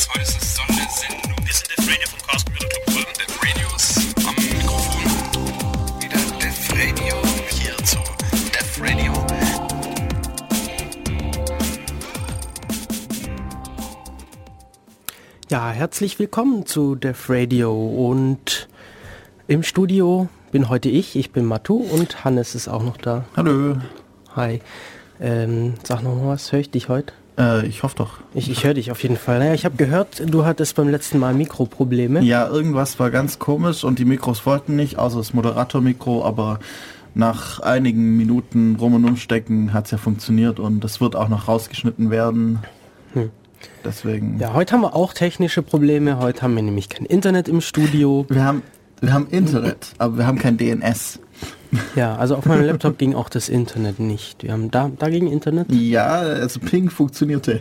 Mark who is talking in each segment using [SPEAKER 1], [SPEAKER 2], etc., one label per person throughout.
[SPEAKER 1] Alex, heute ist es Sondersendung. Wir sind Def Radio vom Chaos Computer Club Ulm. Def Radios am Mikrofon. Wieder Def Radio hier zu Def Radio.
[SPEAKER 2] Ja, herzlich willkommen zu Def Radio und im Studio bin heute ich, ich bin Matu und Hannes ist auch noch da.
[SPEAKER 3] Hallo.
[SPEAKER 2] Hi. Ähm, sag noch mal was, höre ich dich heute?
[SPEAKER 3] Äh, ich hoffe doch.
[SPEAKER 2] Ich, ich höre dich auf jeden Fall. Naja, ich habe gehört, du hattest beim letzten Mal Mikroprobleme.
[SPEAKER 3] Ja, irgendwas war ganz komisch und die Mikros wollten nicht, außer das Moderatormikro, aber nach einigen Minuten rum und umstecken hat es ja funktioniert und es wird auch noch rausgeschnitten werden.
[SPEAKER 2] Hm.
[SPEAKER 3] Deswegen.
[SPEAKER 2] Ja, heute haben wir auch technische Probleme. Heute haben wir nämlich kein Internet im Studio.
[SPEAKER 3] Wir haben, wir haben Internet, aber wir haben kein DNS.
[SPEAKER 2] Ja, also auf meinem Laptop ging auch das Internet nicht. Wir haben da, da ging Internet.
[SPEAKER 3] Ja, also Ping funktionierte.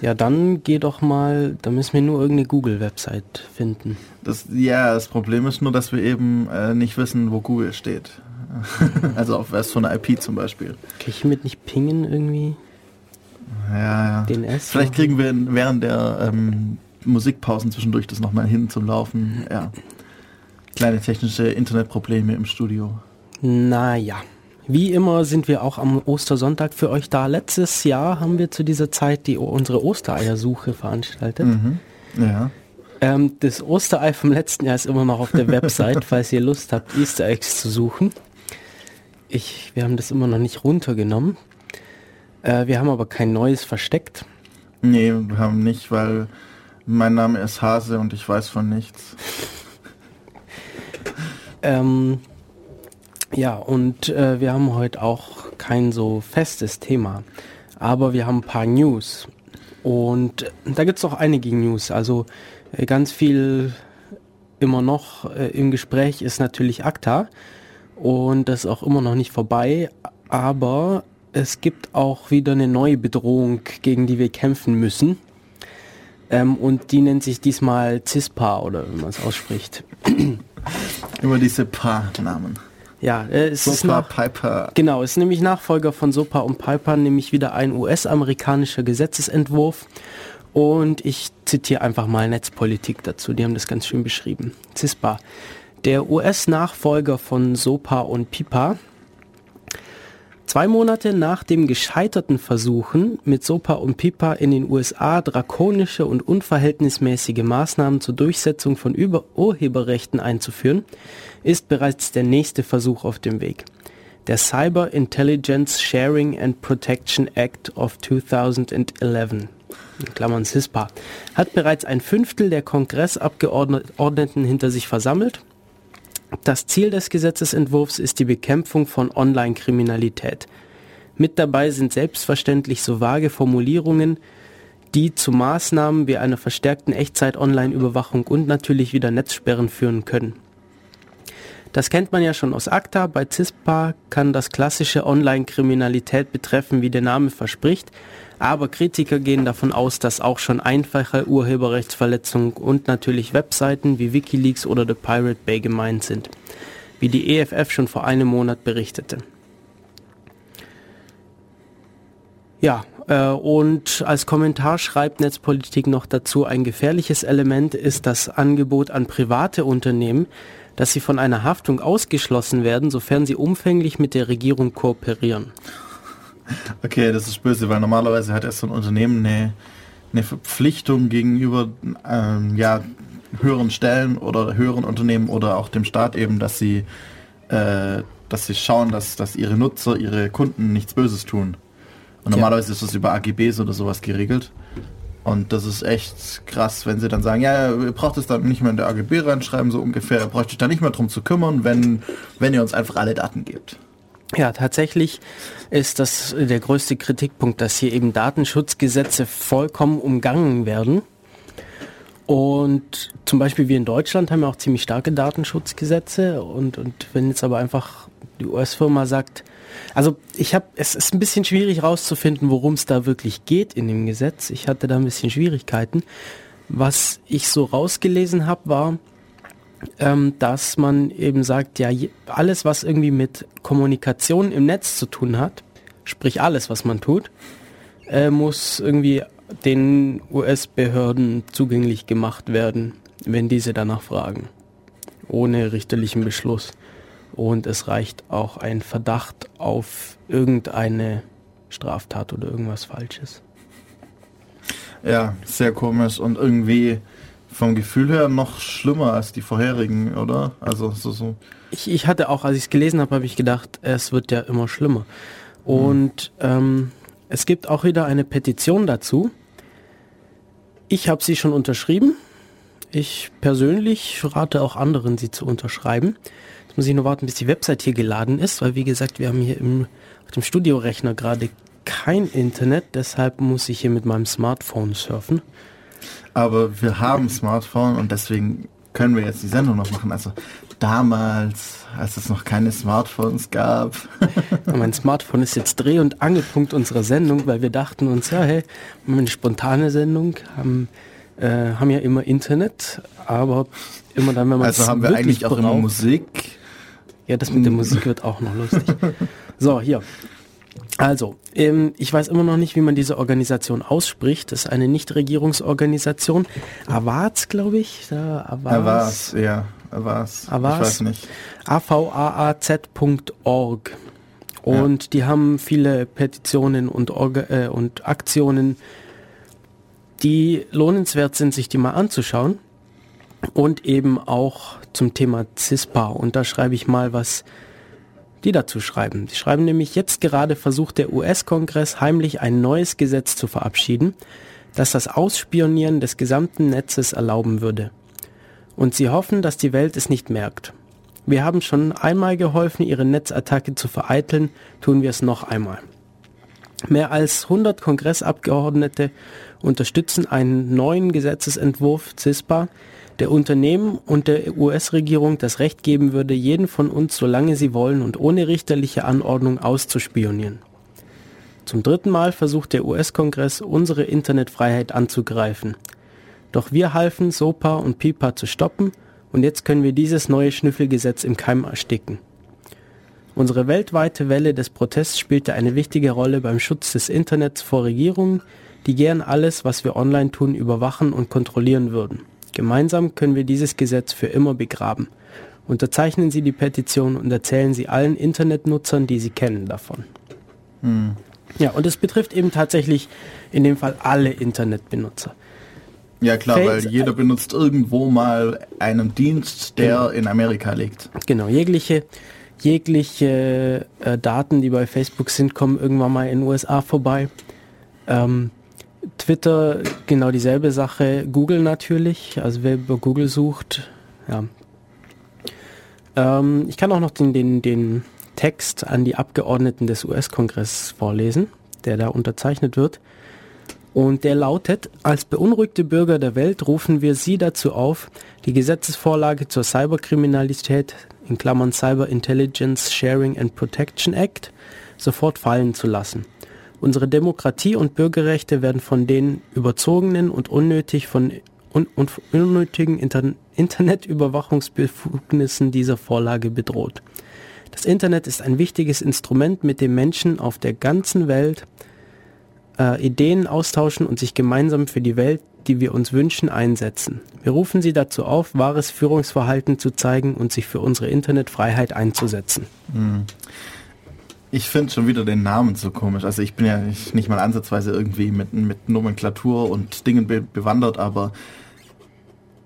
[SPEAKER 2] Ja, dann geh doch mal, da müssen wir nur irgendeine Google-Website finden.
[SPEAKER 3] Das, ja, das Problem ist nur, dass wir eben äh, nicht wissen, wo Google steht. also auf was von IP zum Beispiel.
[SPEAKER 2] Kann ich hiermit nicht pingen irgendwie?
[SPEAKER 3] Ja, ja.
[SPEAKER 2] DNS?
[SPEAKER 3] Vielleicht kriegen wir während der ähm, Musikpausen zwischendurch das nochmal hin zum Laufen. Ja. Kleine technische Internetprobleme im Studio.
[SPEAKER 2] Naja. Wie immer sind wir auch am Ostersonntag für euch da. Letztes Jahr haben wir zu dieser Zeit die, unsere Ostereiersuche veranstaltet.
[SPEAKER 3] Mhm. Ja.
[SPEAKER 2] Ähm, das Osterei vom letzten Jahr ist immer noch auf der Website, falls ihr Lust habt, Easter Eggs zu suchen. Ich, wir haben das immer noch nicht runtergenommen. Äh, wir haben aber kein neues versteckt.
[SPEAKER 3] Nee, wir haben nicht, weil mein Name ist Hase und ich weiß von nichts.
[SPEAKER 2] Ähm, ja, und äh, wir haben heute auch kein so festes Thema. Aber wir haben ein paar News. Und da gibt es auch einige News. Also äh, ganz viel immer noch äh, im Gespräch ist natürlich ACTA. Und das ist auch immer noch nicht vorbei. Aber es gibt auch wieder eine neue Bedrohung, gegen die wir kämpfen müssen. Ähm, und die nennt sich diesmal CISPA oder wie man es ausspricht.
[SPEAKER 3] Über diese Paar-Namen.
[SPEAKER 2] Ja, äh, es ist
[SPEAKER 3] Sofa,
[SPEAKER 2] nach,
[SPEAKER 3] Piper.
[SPEAKER 2] genau, es ist nämlich Nachfolger von SOPA und Piper, nämlich wieder ein US-amerikanischer Gesetzesentwurf. Und ich zitiere einfach mal Netzpolitik dazu, die haben das ganz schön beschrieben. CISPA. Der US-Nachfolger von SOPA und PIPA Zwei Monate nach dem gescheiterten Versuchen, mit SOPA und PIPA in den USA drakonische und unverhältnismäßige Maßnahmen zur Durchsetzung von Über Urheberrechten einzuführen, ist bereits der nächste Versuch auf dem Weg. Der Cyber Intelligence Sharing and Protection Act of 2011 in Klammern CISPA, hat bereits ein Fünftel der Kongressabgeordneten hinter sich versammelt das Ziel des Gesetzesentwurfs ist die Bekämpfung von Online-Kriminalität. Mit dabei sind selbstverständlich so vage Formulierungen, die zu Maßnahmen wie einer verstärkten Echtzeit-Online-Überwachung und natürlich wieder Netzsperren führen können. Das kennt man ja schon aus ACTA. Bei CISPA kann das klassische Online-Kriminalität betreffen, wie der Name verspricht. Aber Kritiker gehen davon aus, dass auch schon einfache Urheberrechtsverletzungen und natürlich Webseiten wie Wikileaks oder The Pirate Bay gemeint sind, wie die EFF schon vor einem Monat berichtete. Ja, äh, und als Kommentar schreibt Netzpolitik noch dazu, ein gefährliches Element ist das Angebot an private Unternehmen, dass sie von einer Haftung ausgeschlossen werden, sofern sie umfänglich mit der Regierung kooperieren.
[SPEAKER 3] Okay, das ist böse, weil normalerweise hat erst so ein Unternehmen eine, eine Verpflichtung gegenüber ähm, ja, höheren Stellen oder höheren Unternehmen oder auch dem Staat eben, dass sie, äh, dass sie schauen, dass, dass ihre Nutzer, ihre Kunden nichts Böses tun. Und
[SPEAKER 2] Ja.
[SPEAKER 3] normalerweise ist das über AGBs oder sowas geregelt. Und das ist echt krass, wenn sie dann sagen, ja, ihr braucht es dann nicht mehr in der AGB reinschreiben, so ungefähr, ihr braucht euch da nicht mehr drum zu kümmern, wenn, wenn ihr uns einfach alle Daten gebt.
[SPEAKER 2] Ja, tatsächlich ist das der größte Kritikpunkt, dass hier eben Datenschutzgesetze vollkommen umgangen werden. Und zum Beispiel wir in Deutschland haben ja auch ziemlich starke Datenschutzgesetze und, und wenn jetzt aber einfach die US-Firma sagt, also ich habe, es ist ein bisschen schwierig rauszufinden, worum es da wirklich geht in dem Gesetz. Ich hatte da ein bisschen Schwierigkeiten. Was ich so rausgelesen habe, war, ähm, dass man eben sagt, ja, alles, was irgendwie mit Kommunikation im Netz zu tun hat, sprich alles, was man tut, äh, muss irgendwie den US-Behörden zugänglich gemacht werden, wenn diese danach fragen, ohne richterlichen Beschluss. Und es reicht auch ein Verdacht auf irgendeine Straftat oder irgendwas Falsches.
[SPEAKER 3] Ja, sehr komisch und irgendwie vom Gefühl her noch schlimmer als die vorherigen, oder? Also so so.
[SPEAKER 2] Ich, ich hatte auch, als ich es gelesen habe, habe ich gedacht, es wird ja immer schlimmer. Und mhm. ähm, es gibt auch wieder eine Petition dazu. Ich habe sie schon unterschrieben. Ich persönlich rate auch anderen, sie zu unterschreiben. Jetzt muss ich nur warten, bis die Website hier geladen ist, weil wie gesagt, wir haben hier im, auf dem Studiorechner gerade kein Internet, deshalb muss ich hier mit meinem Smartphone surfen.
[SPEAKER 3] Aber wir haben Smartphone und deswegen können wir jetzt die Sendung noch machen. Also damals, als es noch keine Smartphones gab.
[SPEAKER 2] mein Smartphone ist jetzt Dreh- und Angelpunkt unserer Sendung, weil wir dachten uns, ja, hey, wir haben eine spontane Sendung, haben, äh, haben ja immer Internet, aber immer dann, wenn man
[SPEAKER 3] Also haben wir eigentlich auch immer Musik.
[SPEAKER 2] Ja, das mit der Musik wird auch noch lustig. So, hier. Also, ähm, ich weiß immer noch nicht, wie man diese Organisation ausspricht. Das ist eine Nichtregierungsorganisation. Avaz, glaube ich.
[SPEAKER 3] Avaz, ja. Avaz.
[SPEAKER 2] Avaz. Ich weiß nicht. avaaz.org. Und ja. die haben viele Petitionen und, Orga äh, und Aktionen, die lohnenswert sind, sich die mal anzuschauen. Und eben auch zum Thema CISPA. Und da schreibe ich mal was die dazu schreiben. Die schreiben nämlich, jetzt gerade versucht der US-Kongress heimlich ein neues Gesetz zu verabschieden, das das Ausspionieren des gesamten Netzes erlauben würde. Und sie hoffen, dass die Welt es nicht merkt. Wir haben schon einmal geholfen, ihre Netzattacke zu vereiteln, tun wir es noch einmal. Mehr als 100 Kongressabgeordnete unterstützen einen neuen Gesetzesentwurf CISPA, der Unternehmen und der US-Regierung das Recht geben würde, jeden von uns, solange sie wollen und ohne richterliche Anordnung auszuspionieren. Zum dritten Mal versucht der US-Kongress, unsere Internetfreiheit anzugreifen. Doch wir halfen, SOPA und PIPA zu stoppen und jetzt können wir dieses neue Schnüffelgesetz im Keim ersticken. Unsere weltweite Welle des Protests spielte eine wichtige Rolle beim Schutz des Internets vor Regierungen, die gern alles, was wir online tun, überwachen und kontrollieren würden. Gemeinsam können wir dieses Gesetz für immer begraben. Unterzeichnen Sie die Petition und erzählen Sie allen Internetnutzern, die Sie kennen, davon. Hm. Ja, und es betrifft eben tatsächlich in dem Fall alle Internetbenutzer.
[SPEAKER 3] Ja klar, Face weil jeder benutzt irgendwo mal einen Dienst, der genau. in Amerika liegt.
[SPEAKER 2] Genau, jegliche, jegliche äh, Daten, die bei Facebook sind, kommen irgendwann mal in den USA vorbei. Ähm, Twitter genau dieselbe Sache. Google natürlich, also wer über Google sucht, ja. Ähm, ich kann auch noch den, den, den Text an die Abgeordneten des US-Kongresses vorlesen, der da unterzeichnet wird. Und der lautet, als beunruhigte Bürger der Welt rufen wir Sie dazu auf, die Gesetzesvorlage zur Cyberkriminalität in Klammern Cyber Intelligence Sharing and Protection Act sofort fallen zu lassen. Unsere Demokratie und Bürgerrechte werden von den überzogenen und unnötig von un und unnötigen Inter Internetüberwachungsbefugnissen dieser Vorlage bedroht. Das Internet ist ein wichtiges Instrument, mit dem Menschen auf der ganzen Welt äh, Ideen austauschen und sich gemeinsam für die Welt, die wir uns wünschen, einsetzen. Wir rufen Sie dazu auf, wahres Führungsverhalten zu zeigen und sich für unsere Internetfreiheit einzusetzen. Mhm.
[SPEAKER 3] Ich finde schon wieder den Namen so komisch. Also ich bin ja nicht, nicht mal ansatzweise irgendwie mit, mit Nomenklatur und Dingen be bewandert, aber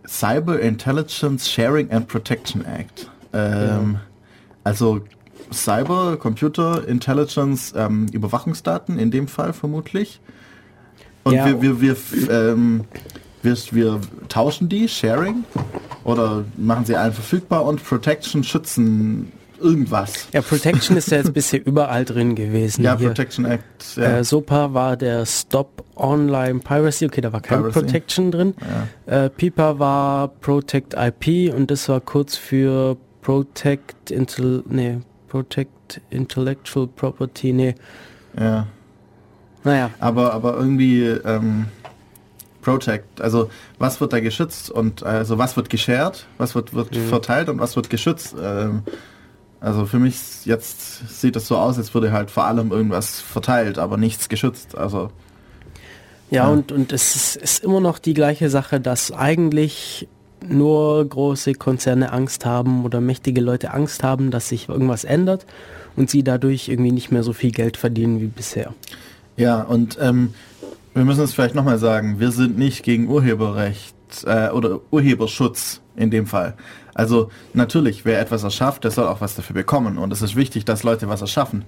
[SPEAKER 3] Cyber Intelligence Sharing and Protection Act. Ähm, ja. Also Cyber, Computer, Intelligence, ähm, Überwachungsdaten in dem Fall vermutlich. Und ja. wir, wir, wir, ähm, wir, wir tauschen die, Sharing, oder machen sie allen verfügbar und Protection schützen irgendwas.
[SPEAKER 2] Ja, Protection ist ja jetzt bisher überall drin gewesen.
[SPEAKER 3] Ja, Hier. Protection Act.
[SPEAKER 2] Ja. Äh, SOPA war der Stop Online Piracy, okay, da war kein Piracy. Protection drin. Ja. Äh, PIPA war Protect IP und das war kurz für Protect, Intel, nee, Protect Intellectual Property, nee.
[SPEAKER 3] Ja. Naja. Aber, aber irgendwie, ähm, Protect, also was wird da geschützt und also was wird geshared, was wird, wird mhm. verteilt und was wird geschützt. Ähm, also für mich jetzt sieht es so aus, als würde halt vor allem irgendwas verteilt, aber nichts geschützt. Also
[SPEAKER 2] Ja, und, und es ist, ist immer noch die gleiche Sache, dass eigentlich nur große Konzerne Angst haben oder mächtige Leute Angst haben, dass sich irgendwas ändert und sie dadurch irgendwie nicht mehr so viel Geld verdienen wie bisher.
[SPEAKER 3] Ja, und ähm, wir müssen es vielleicht nochmal sagen, wir sind nicht gegen Urheberrecht äh, oder Urheberschutz in dem Fall. Also natürlich, wer etwas erschafft, der soll auch was dafür bekommen. Und es ist wichtig, dass Leute was erschaffen.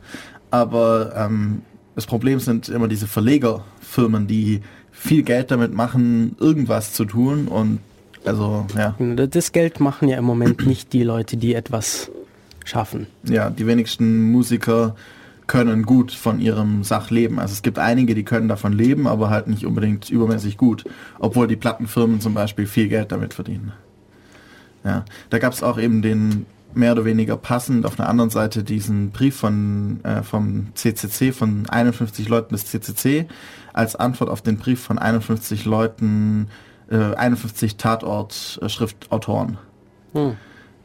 [SPEAKER 3] Aber ähm, das Problem sind immer diese Verlegerfirmen, die viel Geld damit machen, irgendwas zu tun. Und also, ja.
[SPEAKER 2] Das Geld machen ja im Moment nicht die Leute, die etwas schaffen.
[SPEAKER 3] Ja, die wenigsten Musiker können gut von ihrem Sach leben. Also es gibt einige, die können davon leben, aber halt nicht unbedingt übermäßig gut, obwohl die Plattenfirmen zum Beispiel viel Geld damit verdienen. Ja, da gab es auch eben den mehr oder weniger passend auf der anderen Seite diesen Brief von äh, vom CCC von 51 Leuten des CCC als Antwort auf den Brief von 51 Leuten, äh, 51 Tatort-Schriftautoren. Äh, hm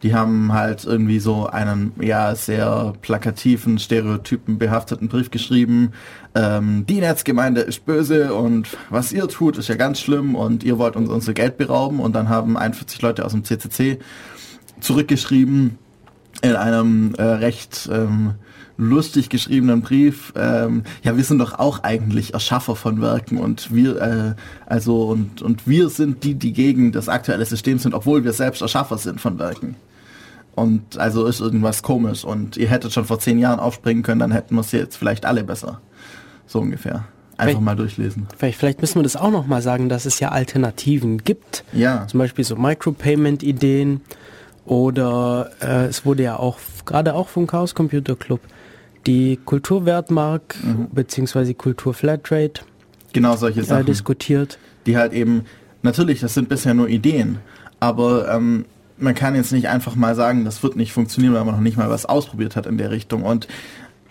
[SPEAKER 3] die haben halt irgendwie so einen ja sehr plakativen, stereotypen behafteten Brief geschrieben. Ähm, die Netzgemeinde ist böse und was ihr tut, ist ja ganz schlimm und ihr wollt uns unser Geld berauben. Und dann haben 41 Leute aus dem CCC zurückgeschrieben in einem äh, recht ähm, lustig geschriebenen Brief. Ähm, ja, wir sind doch auch eigentlich Erschaffer von Werken und wir, äh, also und und wir sind die, die gegen das aktuelle System sind, obwohl wir selbst Erschaffer sind von Werken. Und also ist irgendwas komisch. Und ihr hättet schon vor zehn Jahren aufspringen können, dann hätten wir es jetzt vielleicht alle besser. So ungefähr. Einfach vielleicht, mal durchlesen.
[SPEAKER 2] Vielleicht, vielleicht müssen wir das auch noch mal sagen, dass es ja Alternativen gibt.
[SPEAKER 3] Ja.
[SPEAKER 2] Zum Beispiel so Micropayment-Ideen. Oder äh, es wurde ja auch, gerade auch vom Chaos Computer Club, die Kulturwertmark mhm. bzw. Kulturflatrate
[SPEAKER 3] genau solche Sachen
[SPEAKER 2] äh, diskutiert.
[SPEAKER 3] Die halt eben, natürlich, das sind bisher nur Ideen, aber ähm, man kann jetzt nicht einfach mal sagen, das wird nicht funktionieren, weil man noch nicht mal was ausprobiert hat in der Richtung. Und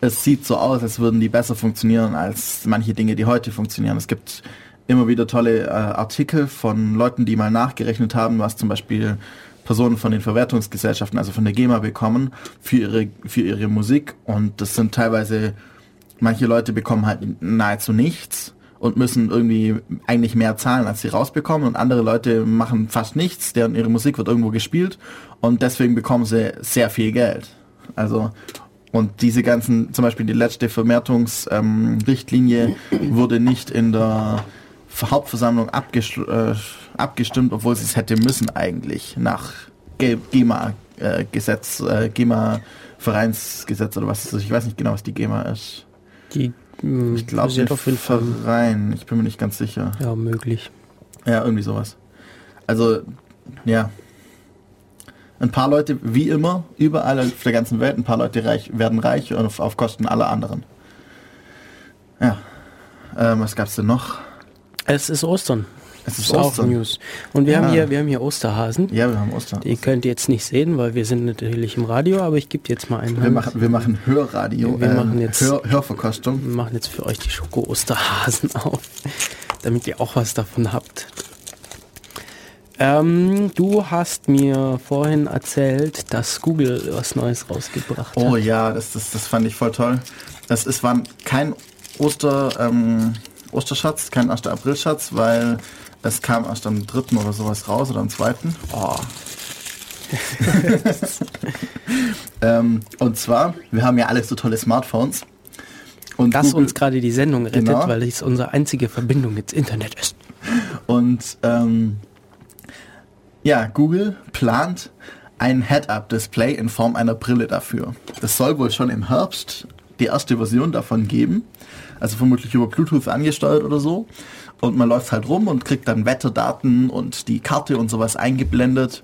[SPEAKER 3] es sieht so aus, als würden die besser funktionieren als manche Dinge, die heute funktionieren. Es gibt immer wieder tolle äh, Artikel von Leuten, die mal nachgerechnet haben, was zum Beispiel Personen von den Verwertungsgesellschaften, also von der GEMA bekommen für ihre, für ihre Musik. Und das sind teilweise, manche Leute bekommen halt nahezu nichts und müssen irgendwie eigentlich mehr zahlen, als sie rausbekommen. Und andere Leute machen fast nichts, deren ihre Musik wird irgendwo gespielt und deswegen bekommen sie sehr viel Geld. Also und diese ganzen, zum Beispiel die letzte Verwertungsrichtlinie ähm, wurde nicht in der Hauptversammlung äh, abgestimmt, obwohl sie es hätte müssen eigentlich nach GEMA-Gesetz, äh, GEMA-Vereinsgesetz oder was ist das? Ich weiß nicht genau, was die GEMA ist.
[SPEAKER 2] Die
[SPEAKER 3] ich glaube, den auf jeden Fall rein. Ich bin mir nicht ganz sicher.
[SPEAKER 2] Ja, möglich.
[SPEAKER 3] Ja, irgendwie sowas. Also, ja. Ein paar Leute, wie immer, überall auf der ganzen Welt, ein paar Leute reich, werden reich auf, auf Kosten aller anderen. Ja. Ähm, was gab's denn noch?
[SPEAKER 2] Es ist Ostern.
[SPEAKER 3] Es ist, ist auch
[SPEAKER 2] News. Und wir ja. haben hier, wir haben hier Osterhasen.
[SPEAKER 3] Ja, wir haben Osterhasen.
[SPEAKER 2] Die könnt ihr jetzt nicht sehen, weil wir sind natürlich im Radio, aber ich gebe jetzt mal einen.
[SPEAKER 3] Wir machen, wir machen Hörradio.
[SPEAKER 2] Wir äh, machen jetzt
[SPEAKER 3] Hör, Hörverkostung.
[SPEAKER 2] Wir machen jetzt für euch die Schoko-Osterhasen auf, damit ihr auch was davon habt. Ähm, du hast mir vorhin erzählt, dass Google was Neues rausgebracht
[SPEAKER 3] oh, hat. Oh ja, das, das, das fand ich voll toll. Das ist, war kein Oster, ähm, Osterschatz, kein 1. April-Schatz, weil es kam erst am 3. oder sowas raus oder am 2. Oh. ähm, und zwar, wir haben ja alle so tolle Smartphones.
[SPEAKER 2] Und das Google, uns gerade die Sendung rettet, genau. weil es unsere einzige Verbindung ins Internet ist.
[SPEAKER 3] Und ähm, ja, Google plant ein Head-Up-Display in Form einer Brille dafür. Das soll wohl schon im Herbst die erste Version davon geben. Also vermutlich über Bluetooth angesteuert oder so. Und man läuft halt rum und kriegt dann Wetterdaten und die Karte und sowas eingeblendet.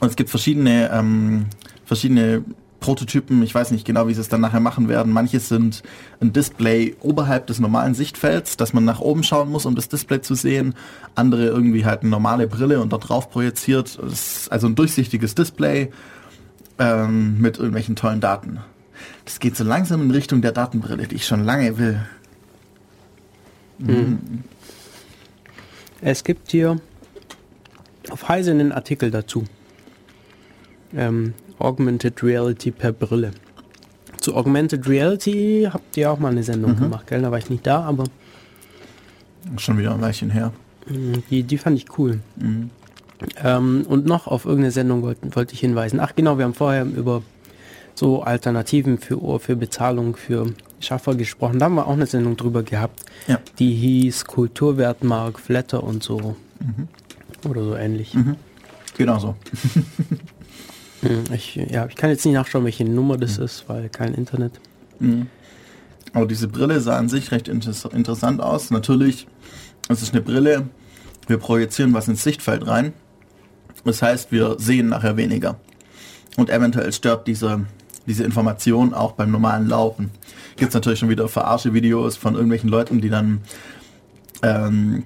[SPEAKER 3] Und es gibt verschiedene, ähm, verschiedene Prototypen, ich weiß nicht genau, wie sie es dann nachher machen werden. Manche sind ein Display oberhalb des normalen Sichtfelds, dass man nach oben schauen muss, um das Display zu sehen. Andere irgendwie halt eine normale Brille und dort drauf projiziert. also ein durchsichtiges Display ähm, mit irgendwelchen tollen Daten. Das geht so langsam in Richtung der Datenbrille, die ich schon lange will.
[SPEAKER 2] Mhm. Es gibt hier auf Heise einen Artikel dazu. Ähm, Augmented Reality per Brille. Zu Augmented Reality habt ihr auch mal eine Sendung mhm. gemacht, gell? Da war ich nicht da, aber
[SPEAKER 3] Schon wieder ein Weilchen her.
[SPEAKER 2] Mhm, die, die fand ich cool. Mhm. Ähm, und noch auf irgendeine Sendung wollte wollt ich hinweisen. Ach genau, wir haben vorher über so Alternativen für, für Bezahlung für Schaffer gesprochen. Da haben wir auch eine Sendung drüber gehabt. Ja. Die hieß Kulturwertmark, Flatter und so. Mhm. Oder so ähnlich. Mhm.
[SPEAKER 3] Genau so.
[SPEAKER 2] Hm, ich, ja, ich kann jetzt nicht nachschauen, welche Nummer das mhm. ist, weil kein Internet.
[SPEAKER 3] Mhm. Aber diese Brille sah an sich recht inter interessant aus. Natürlich, es ist eine Brille, wir projizieren was ins Sichtfeld rein. Das heißt, wir sehen nachher weniger. Und eventuell stört diese, diese Information auch beim normalen Laufen. Gibt es natürlich schon wieder verarsche Videos von irgendwelchen Leuten, die dann ähm,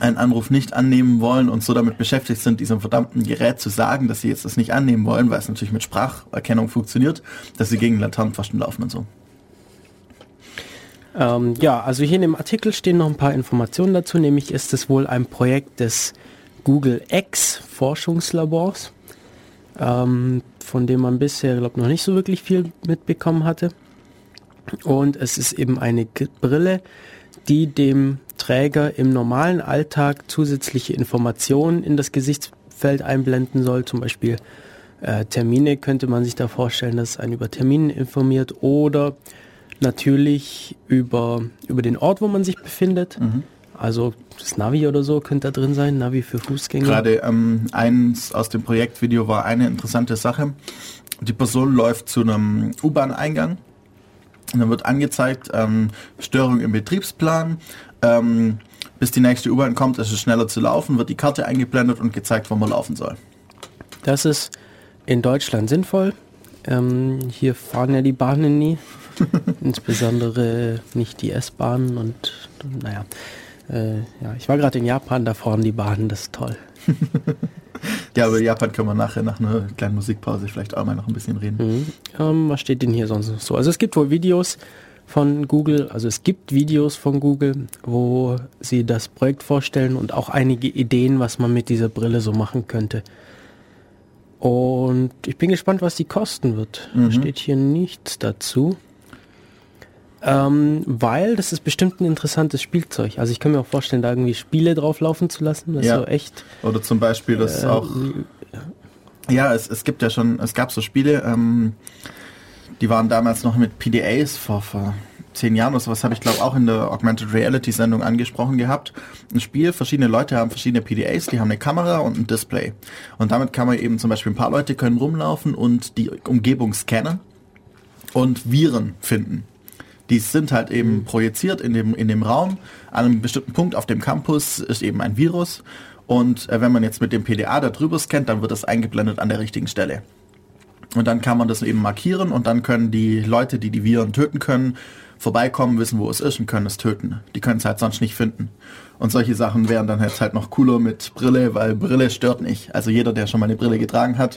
[SPEAKER 3] einen Anruf nicht annehmen wollen und so damit beschäftigt sind, diesem verdammten Gerät zu sagen, dass sie jetzt das nicht annehmen wollen, weil es natürlich mit Spracherkennung funktioniert, dass sie gegen Laternenpfosten laufen und so.
[SPEAKER 2] Ähm, ja, also hier in dem Artikel stehen noch ein paar Informationen dazu, nämlich ist es wohl ein Projekt des Google X Forschungslabors, ähm, von dem man bisher, glaube noch nicht so wirklich viel mitbekommen hatte. Und es ist eben eine Brille, die dem Träger im normalen Alltag zusätzliche Informationen in das Gesichtsfeld einblenden soll, zum Beispiel äh, Termine könnte man sich da vorstellen, dass es einen über Termine informiert oder natürlich über, über den Ort, wo man sich befindet. Mhm. Also das Navi oder so könnte da drin sein, Navi für Fußgänger.
[SPEAKER 3] Gerade ähm, eins aus dem Projektvideo war eine interessante Sache. Die Person läuft zu einem U-Bahn-Eingang. Dann wird angezeigt, ähm, Störung im Betriebsplan. Ähm, bis die nächste U-Bahn kommt, ist es schneller zu laufen, wird die Karte eingeblendet und gezeigt, wo man laufen soll.
[SPEAKER 2] Das ist in Deutschland sinnvoll. Ähm, hier fahren ja die Bahnen nie. Insbesondere nicht die S-Bahnen und naja. Äh, ja, ich war gerade in Japan, da fahren die Bahnen, das ist toll.
[SPEAKER 3] ja, über Japan können wir nachher nach einer kleinen Musikpause vielleicht auch mal noch ein bisschen reden.
[SPEAKER 2] Mhm. Ähm, was steht denn hier sonst so? Also es gibt wohl Videos von Google, also es gibt Videos von Google, wo sie das Projekt vorstellen und auch einige Ideen, was man mit dieser Brille so machen könnte. Und ich bin gespannt, was die kosten wird. Mhm. Steht hier nichts dazu. Ähm, weil das ist bestimmt ein interessantes Spielzeug. Also ich kann mir auch vorstellen, da irgendwie Spiele drauf laufen zu lassen. Das ja. so echt.
[SPEAKER 3] Oder zum Beispiel, das äh, auch. Ja, es, es gibt ja schon, es gab so Spiele, ähm, die waren damals noch mit PDAs vor, vor zehn Jahren oder sowas, habe ich glaube auch in der Augmented Reality Sendung angesprochen gehabt. Ein Spiel, verschiedene Leute haben verschiedene PDAs, die haben eine Kamera und ein Display. Und damit kann man eben zum Beispiel ein paar Leute können rumlaufen und die Umgebung scannen und Viren finden. Die sind halt eben mhm. projiziert in dem, in dem Raum. An einem bestimmten Punkt auf dem Campus ist eben ein Virus. Und äh, wenn man jetzt mit dem PDA da drüber scannt, dann wird das eingeblendet an der richtigen Stelle. Und dann kann man das eben markieren und dann können die Leute, die die Viren töten können, vorbeikommen, wissen, wo es ist und können es töten. Die können es halt sonst nicht finden. Und solche Sachen wären dann jetzt halt noch cooler mit Brille, weil Brille stört nicht. Also jeder, der schon mal eine Brille getragen hat,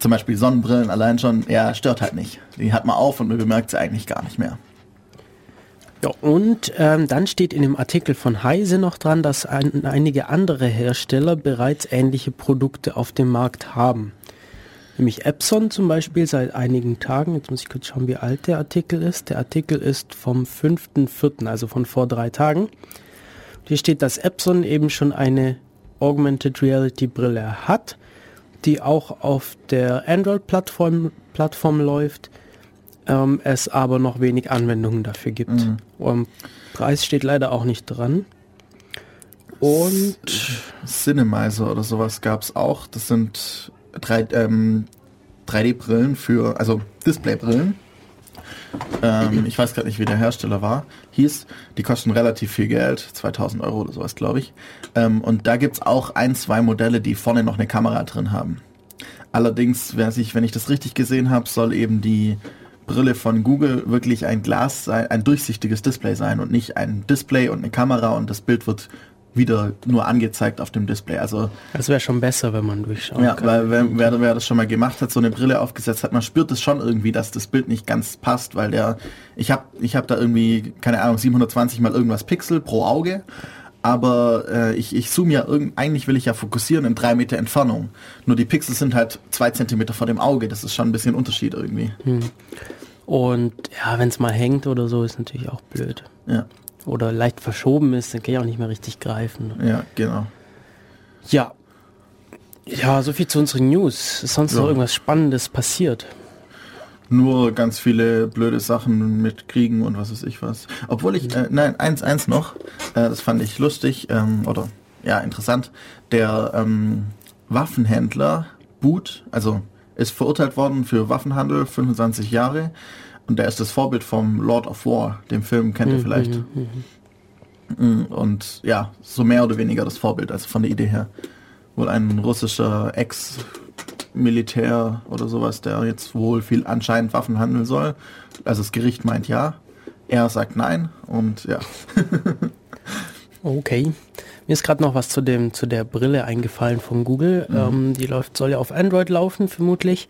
[SPEAKER 3] zum Beispiel Sonnenbrillen allein schon, ja, stört halt nicht. Die hat man auf und man bemerkt sie eigentlich gar nicht mehr.
[SPEAKER 2] Ja, und ähm, dann steht in dem Artikel von Heise noch dran, dass ein, einige andere Hersteller bereits ähnliche Produkte auf dem Markt haben. Nämlich Epson zum Beispiel seit einigen Tagen, jetzt muss ich kurz schauen, wie alt der Artikel ist. Der Artikel ist vom 5.4., also von vor drei Tagen. Hier steht, dass Epson eben schon eine Augmented Reality Brille hat die auch auf der Android-Plattform Plattform läuft, ähm, es aber noch wenig Anwendungen dafür gibt. Mhm. Um, Preis steht leider auch nicht dran.
[SPEAKER 3] Und Cinemizer oder sowas gab es auch. Das sind 3, ähm, 3D-Brillen für, also Display-Brillen ähm, ich weiß gerade nicht, wie der Hersteller war, hieß. Die kosten relativ viel Geld, 2000 Euro oder sowas, glaube ich. Ähm, und da gibt es auch ein, zwei Modelle, die vorne noch eine Kamera drin haben. Allerdings, wenn ich das richtig gesehen habe, soll eben die Brille von Google wirklich ein Glas sein, ein durchsichtiges Display sein und nicht ein Display und eine Kamera und das Bild wird wieder nur angezeigt auf dem Display. Also
[SPEAKER 2] das wäre schon besser, wenn man durchschaut.
[SPEAKER 3] Ja, kann. weil wer, wer, wer, das schon mal gemacht hat, so eine Brille aufgesetzt hat, man spürt es schon irgendwie, dass das Bild nicht ganz passt, weil der, ich habe ich hab da irgendwie, keine Ahnung, 720 mal irgendwas Pixel pro Auge, aber äh, ich, ich zoome ja irgend, eigentlich will ich ja fokussieren in drei Meter Entfernung. Nur die Pixel sind halt zwei Zentimeter vor dem Auge, das ist schon ein bisschen Unterschied irgendwie. Hm.
[SPEAKER 2] Und ja, wenn es mal hängt oder so, ist natürlich auch blöd.
[SPEAKER 3] Ja.
[SPEAKER 2] Oder leicht verschoben ist, dann kann ich auch nicht mehr richtig greifen.
[SPEAKER 3] Ja, genau.
[SPEAKER 2] Ja. Ja, so viel zu unseren News. Ist sonst
[SPEAKER 3] Ja.
[SPEAKER 2] noch irgendwas Spannendes passiert?
[SPEAKER 3] Nur ganz viele blöde Sachen mit Kriegen und was weiß ich was. Obwohl ich, äh, nein, eins, eins noch, äh, das fand ich lustig, ähm, oder ja, interessant. Der ähm, Waffenhändler Boot, also ist verurteilt worden für Waffenhandel, 25 Jahre. Und der ist das Vorbild vom Lord of War, dem Film kennt ihr vielleicht. Mm, Und ja, so mehr oder weniger das Vorbild, also von der Idee her. Wohl ein russischer Ex-Militär oder sowas, der jetzt wohl viel anscheinend Waffen handeln soll. Also das Gericht meint ja, er sagt nein und ja.
[SPEAKER 2] Okay. Mir ist gerade noch was zu dem zu der Brille eingefallen von Google. Ähm, die läuft soll ja auf Android laufen vermutlich.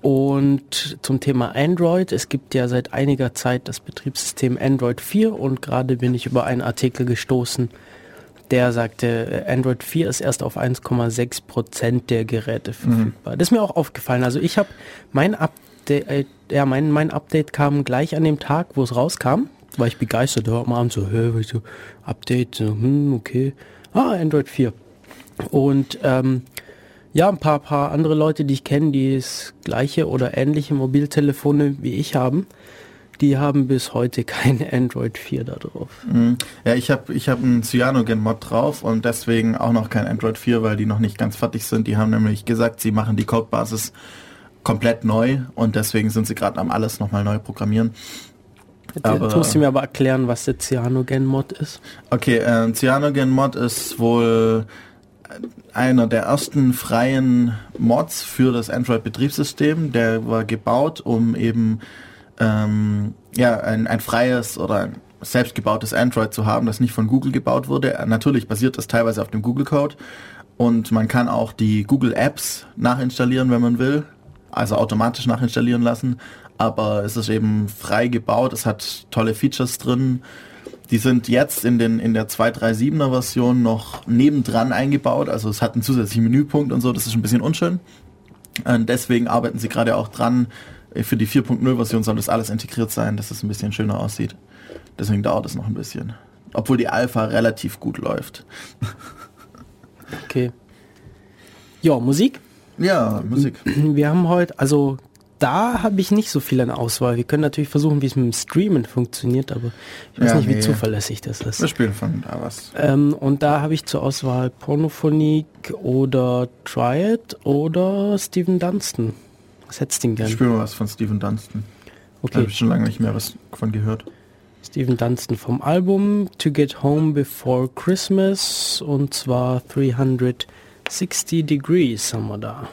[SPEAKER 2] Und zum Thema Android, es gibt ja seit einiger Zeit das Betriebssystem Android 4 und gerade bin ich über einen Artikel gestoßen, der sagte, äh, Android 4 ist erst auf 1,6 Prozent der Geräte verfügbar. Das ist mir auch aufgefallen. Also ich habe mein Update, äh, ja, mein, mein Update kam gleich an dem Tag, wo es rauskam. War ich begeistert, hör am Abend so, hä, so, Update, so, hm, okay. Ah, Android 4. Und ähm, ja, ein paar, paar andere Leute, die ich kenne, die das gleiche oder ähnliche Mobiltelefone wie ich haben, die haben bis heute kein Android 4 da drauf.
[SPEAKER 3] Mhm. Ja, ich habe ich hab einen Cyanogen-Mod drauf und deswegen auch noch kein Android 4, weil die noch nicht ganz fertig sind. Die haben nämlich gesagt, sie machen die Codebasis komplett neu und deswegen sind sie gerade am alles nochmal neu programmieren. Aber-
[SPEAKER 2] Jetzt musst du mir aber erklären, was der Cyanogen-Mod ist.
[SPEAKER 3] Okay, äh, Cyanogen-Mod ist wohl einer der ersten freien Mods für das Android-Betriebssystem. Der war gebaut, um eben ähm, ja, ein, ein freies oder ein selbstgebautes Android zu haben, das nicht von Google gebaut wurde. Natürlich basiert das teilweise auf dem Google-Code und man kann auch die Google Apps nachinstallieren, wenn man will, also automatisch nachinstallieren lassen. Aber es ist eben frei gebaut, es hat tolle Features drin. Die sind jetzt in, den, in der 2.3.7er Version noch nebendran eingebaut. Also es hat einen zusätzlichen Menüpunkt und so, das ist ein bisschen unschön. Und deswegen arbeiten sie gerade auch dran. Für die 4.0 Version soll das alles integriert sein, dass es ein bisschen schöner aussieht. Deswegen dauert es noch ein bisschen. Obwohl die Alpha relativ gut läuft.
[SPEAKER 2] Okay. Ja, Musik.
[SPEAKER 3] Ja, Musik.
[SPEAKER 2] Wir haben heute, also da habe ich nicht so viel an Auswahl. Wir können natürlich versuchen, wie es mit dem Streamen funktioniert, aber ich weiß
[SPEAKER 3] Ja,
[SPEAKER 2] nicht, wie
[SPEAKER 3] nee.
[SPEAKER 2] zuverlässig das ist.
[SPEAKER 3] Wir spielen von da was.
[SPEAKER 2] Ähm, und da habe ich zur Auswahl Pornophonik oder Triad oder Steven Dunstan. Was hättest du denn
[SPEAKER 3] Ich
[SPEAKER 2] gern?
[SPEAKER 3] spiele mal was von Steven Dunstan. Da
[SPEAKER 2] Okay,
[SPEAKER 3] habe ich schon lange nicht mehr was von gehört.
[SPEAKER 2] Steven Dunstan vom Album To Get Home Before Christmas und zwar 360 Degrees haben wir da.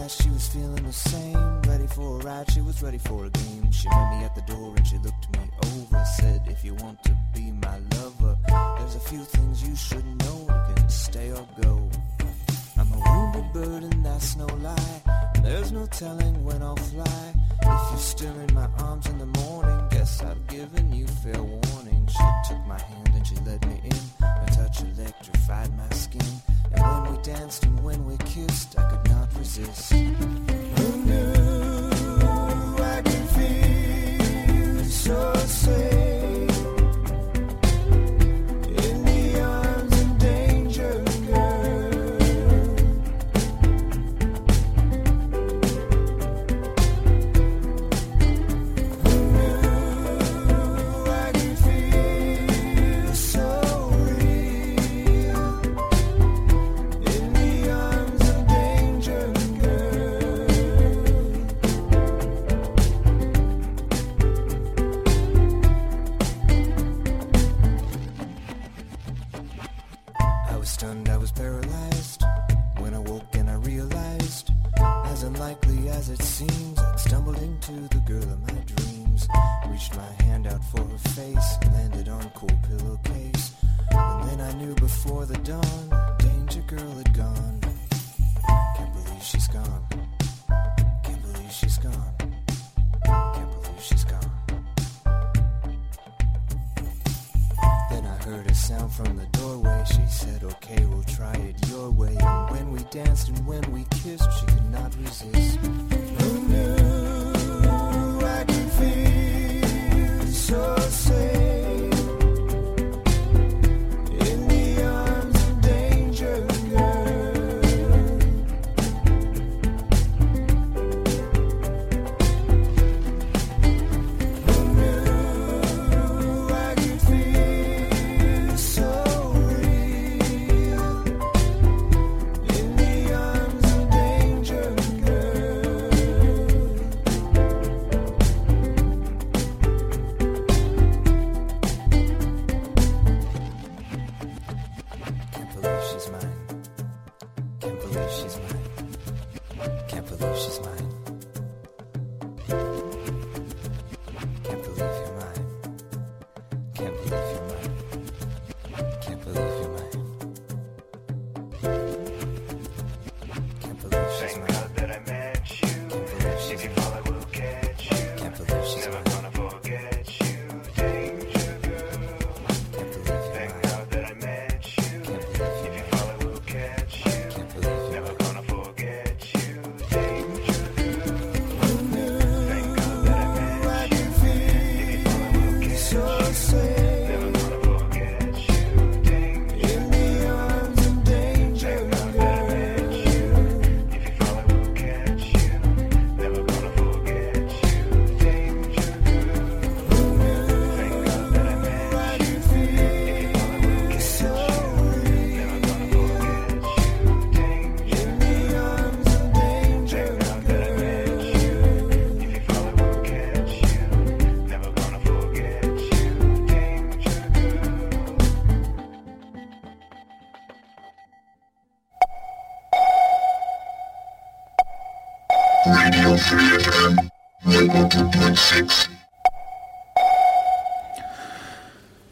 [SPEAKER 4] That
[SPEAKER 5] she was feeling the same. Ready for a ride, she was ready for a game. She met me at the door and she looked me over. Said, if you want to be my lover, there's a few things you should know. You can stay or go. I'm a wounded bird and that's no lie. There's no telling when I'll fly. If you're still in my arms in the morning, guess I've given you fair warning. She took my hand and she led me in. Her touch electrified my skin. And when we danced and when we kissed, I
[SPEAKER 6] Jesus.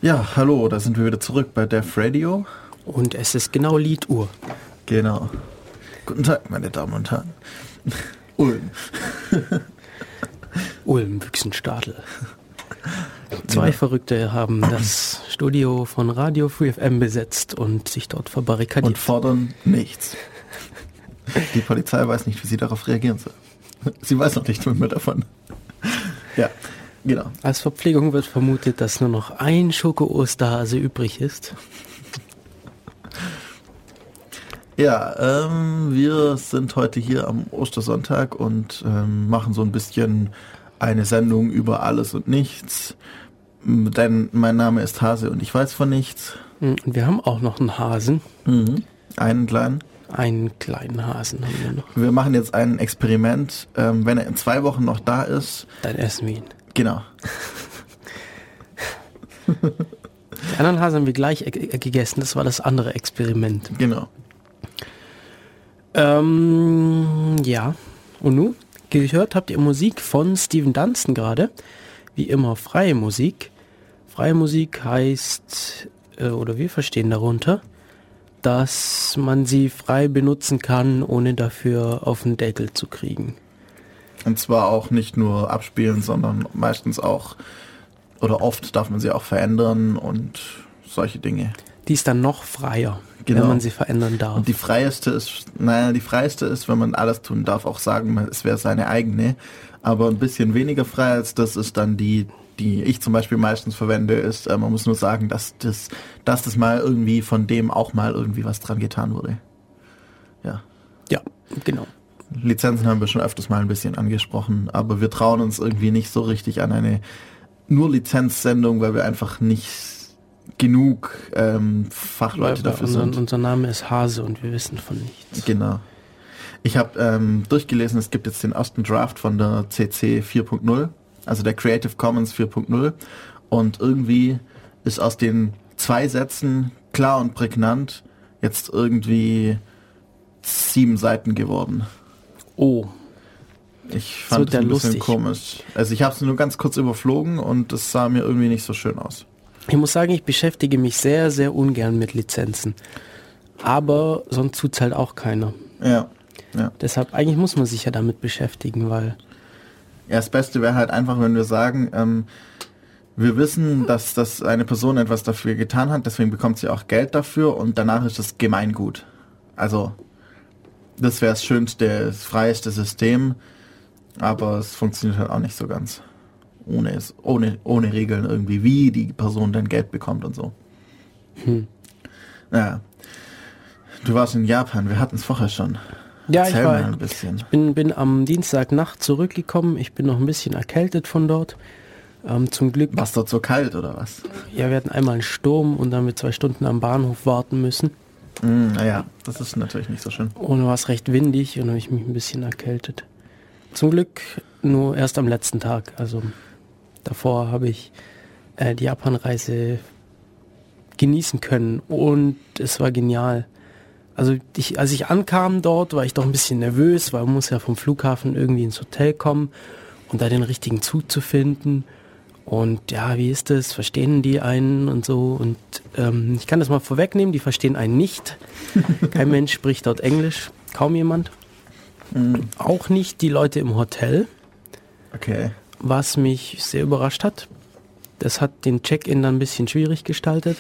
[SPEAKER 3] Ja, hallo, da sind wir wieder zurück bei Def Radio.
[SPEAKER 2] Und es ist genau Lieduhr.
[SPEAKER 3] Genau. Guten Tag, meine Damen und Herren. Ulm.
[SPEAKER 2] Ulm, Büchsenstadel. Zwei Verrückte haben das Studio von Radio Free FM besetzt und sich dort
[SPEAKER 3] Und
[SPEAKER 2] verbarrikadiert.
[SPEAKER 3] fordern nichts. Die Polizei weiß nicht, wie sie darauf reagieren soll. Sie weiß noch nicht mehr davon. Ja, genau.
[SPEAKER 2] Als Verpflegung wird vermutet, dass nur noch ein Schoko-Osterhase übrig ist.
[SPEAKER 3] Ja, ähm, wir sind heute hier am Ostersonntag und ähm, machen so ein bisschen eine Sendung über alles und nichts. Denn mein Name ist Hase und ich weiß von nichts.
[SPEAKER 2] Und wir haben auch noch einen Hasen.
[SPEAKER 3] Mhm. Einen kleinen.
[SPEAKER 2] Einen kleinen Hasen haben wir noch.
[SPEAKER 3] Wir machen jetzt ein Experiment. Ähm, wenn er in zwei Wochen noch da ist,
[SPEAKER 2] Dann essen wir ihn.
[SPEAKER 3] Genau.
[SPEAKER 2] Die anderen Hasen haben wir gleich äh, äh, gegessen. Das war das andere Experiment.
[SPEAKER 3] Genau.
[SPEAKER 2] Ähm, ja. Und nun? Gehört habt ihr Musik von Steven Dunstan gerade. Wie immer freie Musik. Freie Musik heißt, äh, oder wir verstehen darunter, dass man sie frei benutzen kann, ohne dafür auf den Deckel zu kriegen.
[SPEAKER 3] Und zwar auch nicht nur abspielen, sondern meistens auch, oder oft darf man sie auch verändern und solche Dinge.
[SPEAKER 2] Die ist dann noch freier,
[SPEAKER 3] Genau.
[SPEAKER 2] wenn man sie verändern darf.
[SPEAKER 3] Und die freieste ist, naja, die freieste ist, wenn man alles tun darf, auch sagen, es wäre seine eigene. Aber ein bisschen weniger frei als das ist dann die, die ich zum Beispiel meistens verwende, ist, äh, man muss nur sagen, dass das, dass das mal irgendwie von dem auch mal irgendwie was dran getan wurde. Ja.
[SPEAKER 2] ja, genau.
[SPEAKER 3] Lizenzen haben wir schon öfters mal ein bisschen angesprochen, aber wir trauen uns irgendwie nicht so richtig an eine nur Lizenzsendung, weil wir einfach nicht genug ähm, Fachleute
[SPEAKER 2] Weil
[SPEAKER 3] dafür
[SPEAKER 2] unser,
[SPEAKER 3] sind.
[SPEAKER 2] unser Name ist Hase und wir wissen von nichts.
[SPEAKER 3] Genau. Ich habe ähm, durchgelesen, es gibt jetzt den ersten Draft von der CC 4.0, also der Creative Commons 4.0 und irgendwie ist aus den zwei Sätzen klar und prägnant jetzt irgendwie sieben Seiten geworden.
[SPEAKER 2] Oh,
[SPEAKER 3] Ich fand das
[SPEAKER 2] ja
[SPEAKER 3] ein bisschen
[SPEAKER 2] lustig.
[SPEAKER 3] komisch. Also ich habe es nur ganz kurz überflogen und es sah mir irgendwie nicht so schön aus.
[SPEAKER 2] ich muss sagen, ich beschäftige mich sehr, sehr ungern mit Lizenzen. Aber sonst tut's halt auch keiner.
[SPEAKER 3] Ja. Ja.
[SPEAKER 2] Deshalb, eigentlich muss man sich ja damit beschäftigen, weil
[SPEAKER 3] Ja, das Beste wäre halt einfach, wenn wir sagen, ähm, wir wissen, dass, dass eine Person etwas dafür getan hat, deswegen bekommt sie auch Geld dafür und danach ist es Gemeingut. Also, das wäre das schönste, das freieste System, aber es funktioniert halt auch nicht so ganz. Ohne, es, ohne, ohne Regeln irgendwie, wie die Person denn Geld bekommt und so.
[SPEAKER 2] Hm.
[SPEAKER 3] Ja. Du warst in Japan, wir hatten es vorher schon.
[SPEAKER 2] Ja, ich
[SPEAKER 3] Erzähl
[SPEAKER 2] war-
[SPEAKER 3] mal ein bisschen.
[SPEAKER 2] bin, bin am Dienstagnacht zurückgekommen. Ich bin noch ein bisschen erkältet von dort. Ähm, zum Glück,
[SPEAKER 3] War es dort so kalt oder was?
[SPEAKER 2] ja, wir hatten einmal einen Sturm und dann mit zwei Stunden am Bahnhof warten müssen.
[SPEAKER 3] Hm, naja, das ist natürlich nicht so schön.
[SPEAKER 2] Und war es recht windig und habe ich mich ein bisschen erkältet. Zum Glück nur erst am letzten Tag. Also davor habe ich äh, die Japanreise genießen können und es war genial. Also ich, als ich ankam dort, war ich doch ein bisschen nervös, weil man muss ja vom Flughafen irgendwie ins Hotel kommen und da den richtigen Zug zu finden. Und ja, wie ist das? Verstehen die einen und so? Und ähm, ich kann das mal vorwegnehmen, die verstehen einen nicht. Kein Mensch spricht dort Englisch, kaum jemand. Auch nicht die Leute im Hotel,
[SPEAKER 3] Okay.
[SPEAKER 2] was mich sehr überrascht hat. Das hat den Check-in dann ein bisschen schwierig gestaltet.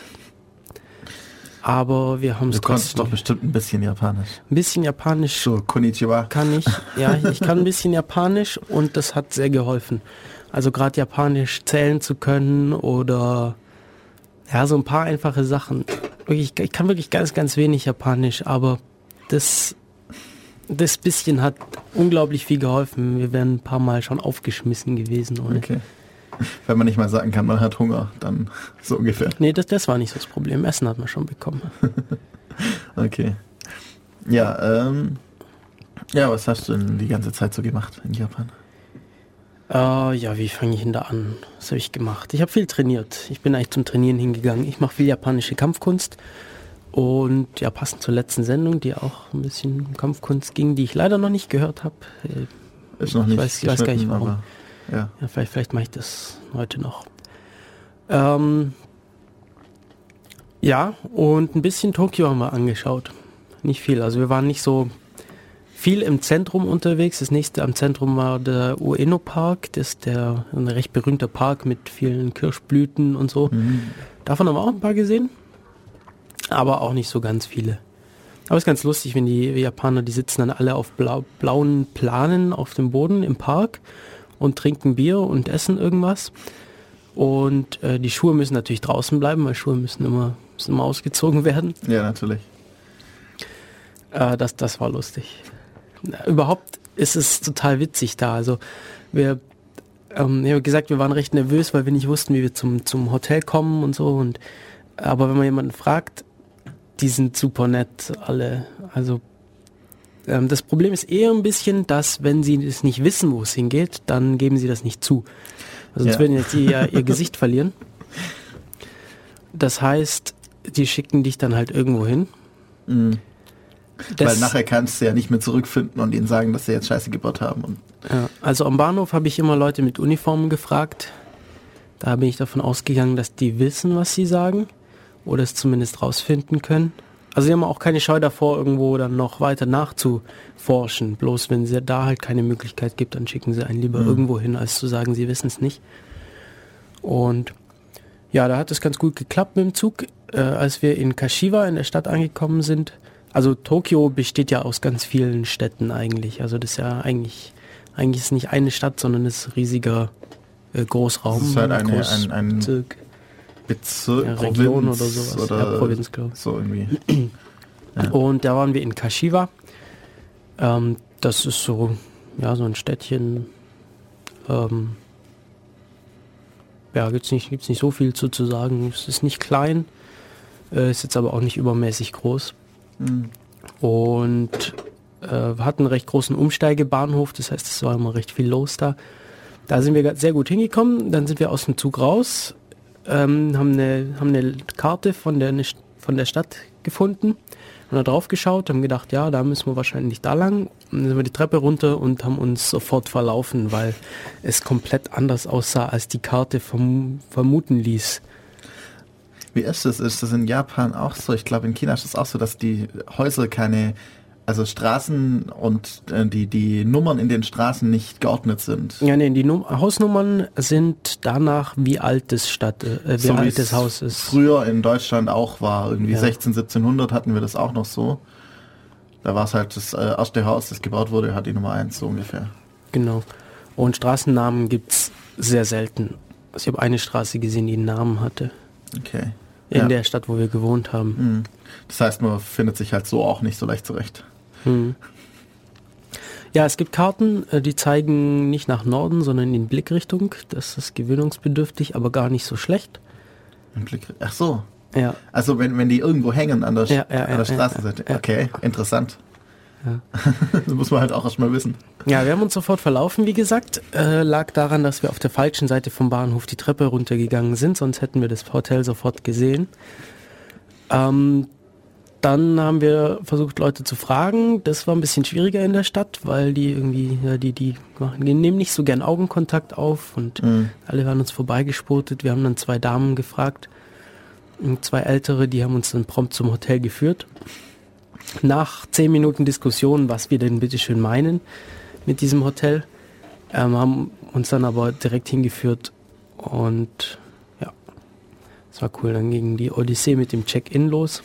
[SPEAKER 2] Aber wir haben es
[SPEAKER 3] Du konntest
[SPEAKER 2] trotzdem.
[SPEAKER 3] doch bestimmt ein bisschen Japanisch.
[SPEAKER 2] Ein bisschen Japanisch
[SPEAKER 3] So, Konnichiwa.
[SPEAKER 2] kann ich. Ja, ich kann ein bisschen Japanisch und das hat sehr geholfen. Also gerade Japanisch zählen zu können oder ja, so ein paar einfache Sachen. Wirklich, ich kann wirklich ganz, ganz wenig Japanisch, aber das, das bisschen hat unglaublich viel geholfen. Wir wären ein paar Mal schon aufgeschmissen gewesen. Ohne.
[SPEAKER 3] Okay. Wenn man nicht mal sagen kann, man hat Hunger, dann so ungefähr.
[SPEAKER 2] Nee, das, das war nicht so das Problem. Essen hat man schon bekommen.
[SPEAKER 3] Okay. Ja, ähm. Ja, was hast du denn die ganze Zeit so gemacht in Japan?
[SPEAKER 2] Äh, ja, wie fange ich denn da an? Was habe ich gemacht? Ich habe viel trainiert. Ich bin eigentlich zum Trainieren hingegangen. Ich mache viel japanische Kampfkunst. Und ja, passend zur letzten Sendung, die auch ein bisschen um Kampfkunst ging, die ich leider noch nicht gehört habe. Äh,
[SPEAKER 3] Ist noch
[SPEAKER 2] Ich
[SPEAKER 3] nicht
[SPEAKER 2] weiß- ich weiß gar nicht, warum.
[SPEAKER 3] aber ja.
[SPEAKER 2] Ja, vielleicht, vielleicht mache ich das heute noch. Ähm, ja, und ein bisschen Tokio haben wir angeschaut. Nicht viel. Also wir waren nicht so viel im Zentrum unterwegs. Das nächste am Zentrum war der Ueno Park. Das ist der ein recht berühmter Park mit vielen Kirschblüten und so.
[SPEAKER 3] Mhm.
[SPEAKER 2] Davon haben wir auch ein paar gesehen. Aber auch nicht so ganz viele. Aber es ist ganz lustig, wenn die Japaner, die sitzen dann alle auf blau, blauen Planen auf dem Boden im Park und trinken Bier und essen irgendwas. Und äh, die Schuhe müssen natürlich draußen bleiben, weil Schuhe müssen immer, müssen immer ausgezogen werden.
[SPEAKER 3] Ja, natürlich.
[SPEAKER 2] Äh, das, das war lustig. Überhaupt ist es total witzig da. Also wir, ähm, ich habe gesagt, wir waren recht nervös, weil wir nicht wussten, wie wir zum, zum Hotel kommen und so. Und aber wenn man jemanden fragt, die sind super nett alle. Also ähm, das Problem ist eher ein bisschen, dass wenn sie es nicht wissen, wo es hingeht, dann geben sie das nicht zu. Also sonst
[SPEAKER 3] Ja.
[SPEAKER 2] würden jetzt die ja ihr Gesicht verlieren. Das heißt, die schicken dich dann halt irgendwo hin.
[SPEAKER 3] Mhm.
[SPEAKER 2] Das-
[SPEAKER 3] Weil nachher kannst du ja nicht mehr zurückfinden und ihnen sagen, dass sie jetzt Scheiße gebaut haben.
[SPEAKER 2] Ja, also am Bahnhof habe ich immer Leute mit Uniformen gefragt. Da bin ich davon ausgegangen, dass die wissen, was sie sagen oder es zumindest rausfinden können. Also sie haben auch keine Scheu davor, irgendwo dann noch weiter nachzuforschen. Bloß wenn sie da halt keine Möglichkeit gibt, dann schicken sie einen lieber irgendwo hin, als zu sagen, sie wissen es nicht. Und ja, da hat es ganz gut geklappt mit dem Zug. Äh, als wir in Kashiwa in der Stadt angekommen sind, also Tokio besteht ja aus ganz vielen Städten eigentlich. Also das ist ja eigentlich, eigentlich ist nicht eine Stadt, sondern es ist ein riesiger äh, Großraum.
[SPEAKER 3] Das ist halt eine-
[SPEAKER 2] Groß-
[SPEAKER 3] ein- ein-
[SPEAKER 2] Bezirk,
[SPEAKER 3] Bezirk,
[SPEAKER 2] ja, Region
[SPEAKER 3] Provinz
[SPEAKER 2] oder sowas.
[SPEAKER 3] Oder
[SPEAKER 2] ja, Provinz, glaube ich.
[SPEAKER 3] So irgendwie. Ja.
[SPEAKER 2] Und da waren wir in Kashiwa. Ähm, das ist so, ja, so ein Städtchen. Ähm, ja, gibt's nicht, gibt's nicht so viel zu, zu sagen. Es ist nicht klein, äh, ist jetzt aber auch nicht übermäßig groß. Und äh, hatten einen recht großen Umsteigebahnhof, das heißt, es war immer recht viel los da. Da sind wir sehr gut hingekommen. Dann sind wir aus dem Zug raus, ähm, haben, eine, haben eine Karte von der, von der Stadt gefunden und da drauf geschaut, haben gedacht, ja, da müssen wir wahrscheinlich da lang. Und dann sind wir die Treppe runter und haben uns sofort verlaufen, weil es komplett anders aussah, als die Karte verm vermuten ließ.
[SPEAKER 3] Wie ist das? Ist das in Japan auch so? Ich glaube, in China ist es auch so, dass die Häuser keine, also Straßen und äh, die, die Nummern in den Straßen nicht geordnet sind.
[SPEAKER 2] Ja, nee, die Num Hausnummern sind danach, wie alt das Stadt, äh, wie
[SPEAKER 3] So wie
[SPEAKER 2] alt
[SPEAKER 3] es
[SPEAKER 2] das Haus ist.
[SPEAKER 3] Früher in Deutschland auch war. Irgendwie
[SPEAKER 2] Ja.
[SPEAKER 3] 16, 1700 hatten wir das auch noch so. Da war es halt das äh, erste Haus, das gebaut wurde, hat die Nummer 1 so ungefähr.
[SPEAKER 2] Genau. Und Straßennamen gibt's sehr selten. Also ich habe eine Straße gesehen, die einen Namen hatte.
[SPEAKER 3] Okay.
[SPEAKER 2] In
[SPEAKER 3] Ja.
[SPEAKER 2] der Stadt, wo wir gewohnt haben.
[SPEAKER 3] Mhm. Das heißt, man findet sich halt so auch nicht so leicht zurecht.
[SPEAKER 2] Hm. Ja, es gibt Karten, äh, die zeigen nicht nach Norden, sondern in Blickrichtung. Das ist gewöhnungsbedürftig, aber gar nicht so schlecht.
[SPEAKER 3] Ach so.
[SPEAKER 2] Ja,
[SPEAKER 3] Also wenn, wenn die irgendwo hängen an der,
[SPEAKER 2] Ja, ja,
[SPEAKER 3] an der Straßenseite. Okay, interessant.
[SPEAKER 2] Ja.
[SPEAKER 3] das muss man halt auch erstmal wissen.
[SPEAKER 2] Ja, wir haben uns sofort verlaufen, wie gesagt. Äh, lag daran, dass wir auf der falschen Seite vom Bahnhof die Treppe runtergegangen sind, sonst hätten wir das Hotel sofort gesehen. Ähm, dann haben wir versucht, Leute zu fragen. Das war ein bisschen schwieriger in der Stadt, weil die irgendwie, ja, die, die machen, die nehmen nicht so gern Augenkontakt auf und
[SPEAKER 3] Mhm.
[SPEAKER 2] alle waren uns vorbeigespotet. Wir haben dann zwei Damen gefragt, und zwei ältere, die haben uns dann prompt zum Hotel geführt. Nach zehn Minuten Diskussion, was wir denn bitteschön meinen mit diesem Hotel, ähm, haben uns dann aber direkt hingeführt und ja, es war cool. Dann ging die Odyssee mit dem Check-in los.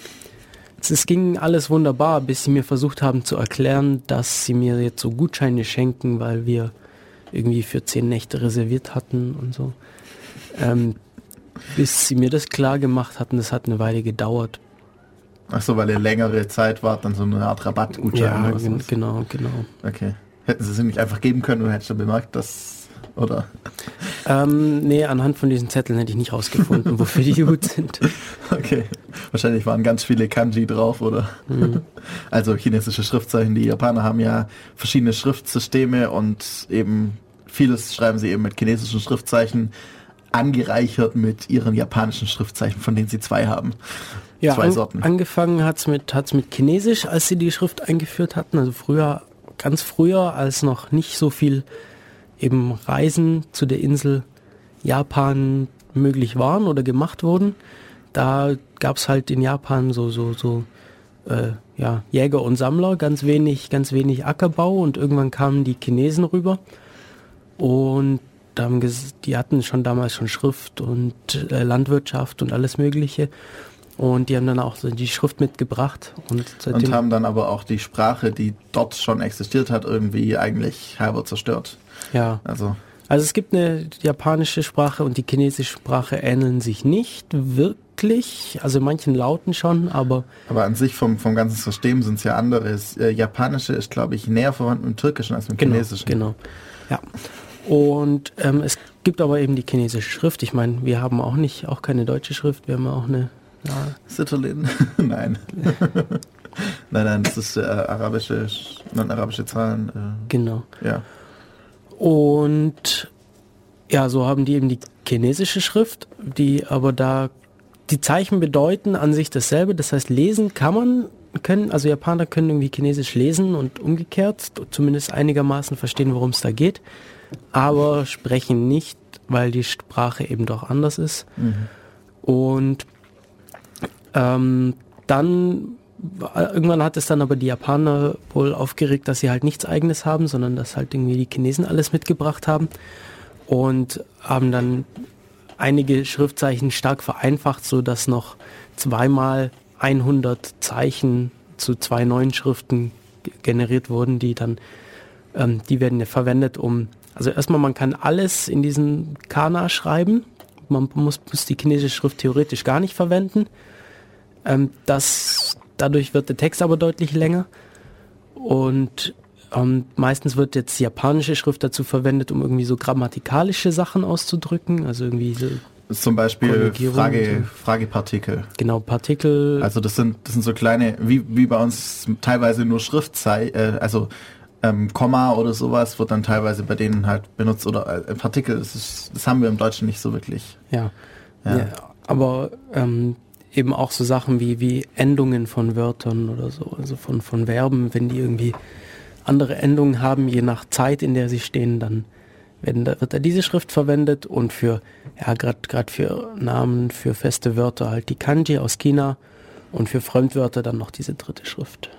[SPEAKER 2] Es ging alles wunderbar, bis sie mir versucht haben zu erklären, dass sie mir jetzt so Gutscheine schenken, weil wir irgendwie für zehn Nächte reserviert hatten und so. Ähm, bis sie mir das klar gemacht hatten, das hat eine Weile gedauert.
[SPEAKER 3] Ach so, weil ihr längere Zeit wart, dann so eine Art Rabattgutschein.
[SPEAKER 2] Ja,
[SPEAKER 3] oder was
[SPEAKER 2] gen
[SPEAKER 3] ist.
[SPEAKER 2] genau, genau.
[SPEAKER 3] Okay. Hätten sie es nicht einfach geben können und hättest du bemerkt, dass, oder?
[SPEAKER 2] Ähm, nee, anhand von diesen Zetteln hätte ich nicht rausgefunden, wofür die gut sind.
[SPEAKER 3] Okay. Wahrscheinlich waren ganz viele Kanji drauf, oder?
[SPEAKER 2] Mhm.
[SPEAKER 3] Also chinesische Schriftzeichen. Die Japaner haben ja verschiedene Schriftsysteme und eben vieles schreiben sie eben mit chinesischen Schriftzeichen angereichert mit ihren japanischen Schriftzeichen, von denen sie zwei haben.
[SPEAKER 2] Ja,
[SPEAKER 3] zwei
[SPEAKER 2] an,
[SPEAKER 3] Sorten.
[SPEAKER 2] angefangen hat's mit, hat's mit Chinesisch, als sie die Schrift eingeführt hatten. Also früher, ganz früher, als noch nicht so viel eben Reisen zu der Insel Japan möglich waren oder gemacht wurden. Da gab's halt in Japan so, so, so, äh, ja, Jäger und Sammler, ganz wenig, ganz wenig Ackerbau und irgendwann kamen die Chinesen rüber und haben die hatten schon damals schon Schrift und äh, Landwirtschaft und alles Mögliche. Und die haben dann auch so die Schrift mitgebracht und
[SPEAKER 3] Und haben dann aber auch die Sprache, die dort schon existiert hat, irgendwie eigentlich halber zerstört.
[SPEAKER 2] ja.
[SPEAKER 3] Also,
[SPEAKER 2] Also es gibt eine japanische Sprache und die chinesische Sprache ähneln sich nicht wirklich. Also in manchen Lauten schon, aber
[SPEAKER 3] aber an sich vom, vom ganzen System sind es ja andere. Das, äh, Japanische ist, glaube ich, näher verwandt mit dem Türkischen als mit dem
[SPEAKER 2] genau,
[SPEAKER 3] Chinesischen.
[SPEAKER 2] genau. Ja. Und ähm, es gibt aber eben die chinesische Schrift. Ich meine, wir haben auch nicht, auch keine deutsche Schrift, wir haben auch eine ja,
[SPEAKER 3] Sitterlin? nein. nein, nein, das ist äh, arabische, non-arabische Zahlen. Äh,
[SPEAKER 2] genau.
[SPEAKER 3] ja.
[SPEAKER 2] Und ja, so haben die eben die chinesische Schrift, die aber da die Zeichen bedeuten an sich dasselbe. Das heißt, lesen kann man, können, also Japaner können irgendwie Chinesisch lesen und umgekehrt, zumindest einigermaßen verstehen, worum es da geht, aber sprechen nicht, weil die Sprache eben doch anders ist. Und ähm, dann irgendwann hat es dann aber die Japaner wohl aufgeregt, dass sie halt nichts eigenes haben, sondern dass halt irgendwie die Chinesen alles mitgebracht haben und haben dann einige Schriftzeichen stark vereinfacht, so dass noch zweimal 100 Zeichen zu zwei neuen Schriften ge- generiert wurden, die dann, ähm, die werden ja verwendet, um, also erstmal man kann alles in diesen Kana schreiben, man muss, muss die chinesische Schrift theoretisch gar nicht verwenden. Ähm, das, dadurch wird der Text aber deutlich länger. Und ähm, meistens wird jetzt japanische Schrift dazu verwendet, um irgendwie so grammatikalische Sachen auszudrücken. Also irgendwie so,
[SPEAKER 3] Zum Beispiel Frage, Fragepartikel.
[SPEAKER 2] genau, Partikel.
[SPEAKER 3] Also das sind, das sind so kleine, wie, wie bei uns teilweise nur Schriftzeichen, äh, also ähm, Komma oder sowas wird dann teilweise bei denen halt benutzt oder äh, Partikel, das, ist, das haben wir im Deutschen nicht so wirklich.
[SPEAKER 2] ja.
[SPEAKER 3] Ja.
[SPEAKER 2] ja. Aber ähm, eben auch so Sachen wie, wie Endungen von Wörtern oder so, also von, von Verben, wenn die irgendwie andere Endungen haben, je nach Zeit, in der sie stehen, dann werden da, wird da diese Schrift verwendet und für, ja, gerade für Namen, für feste Wörter halt die Kanji aus China und für Fremdwörter dann noch diese dritte Schrift.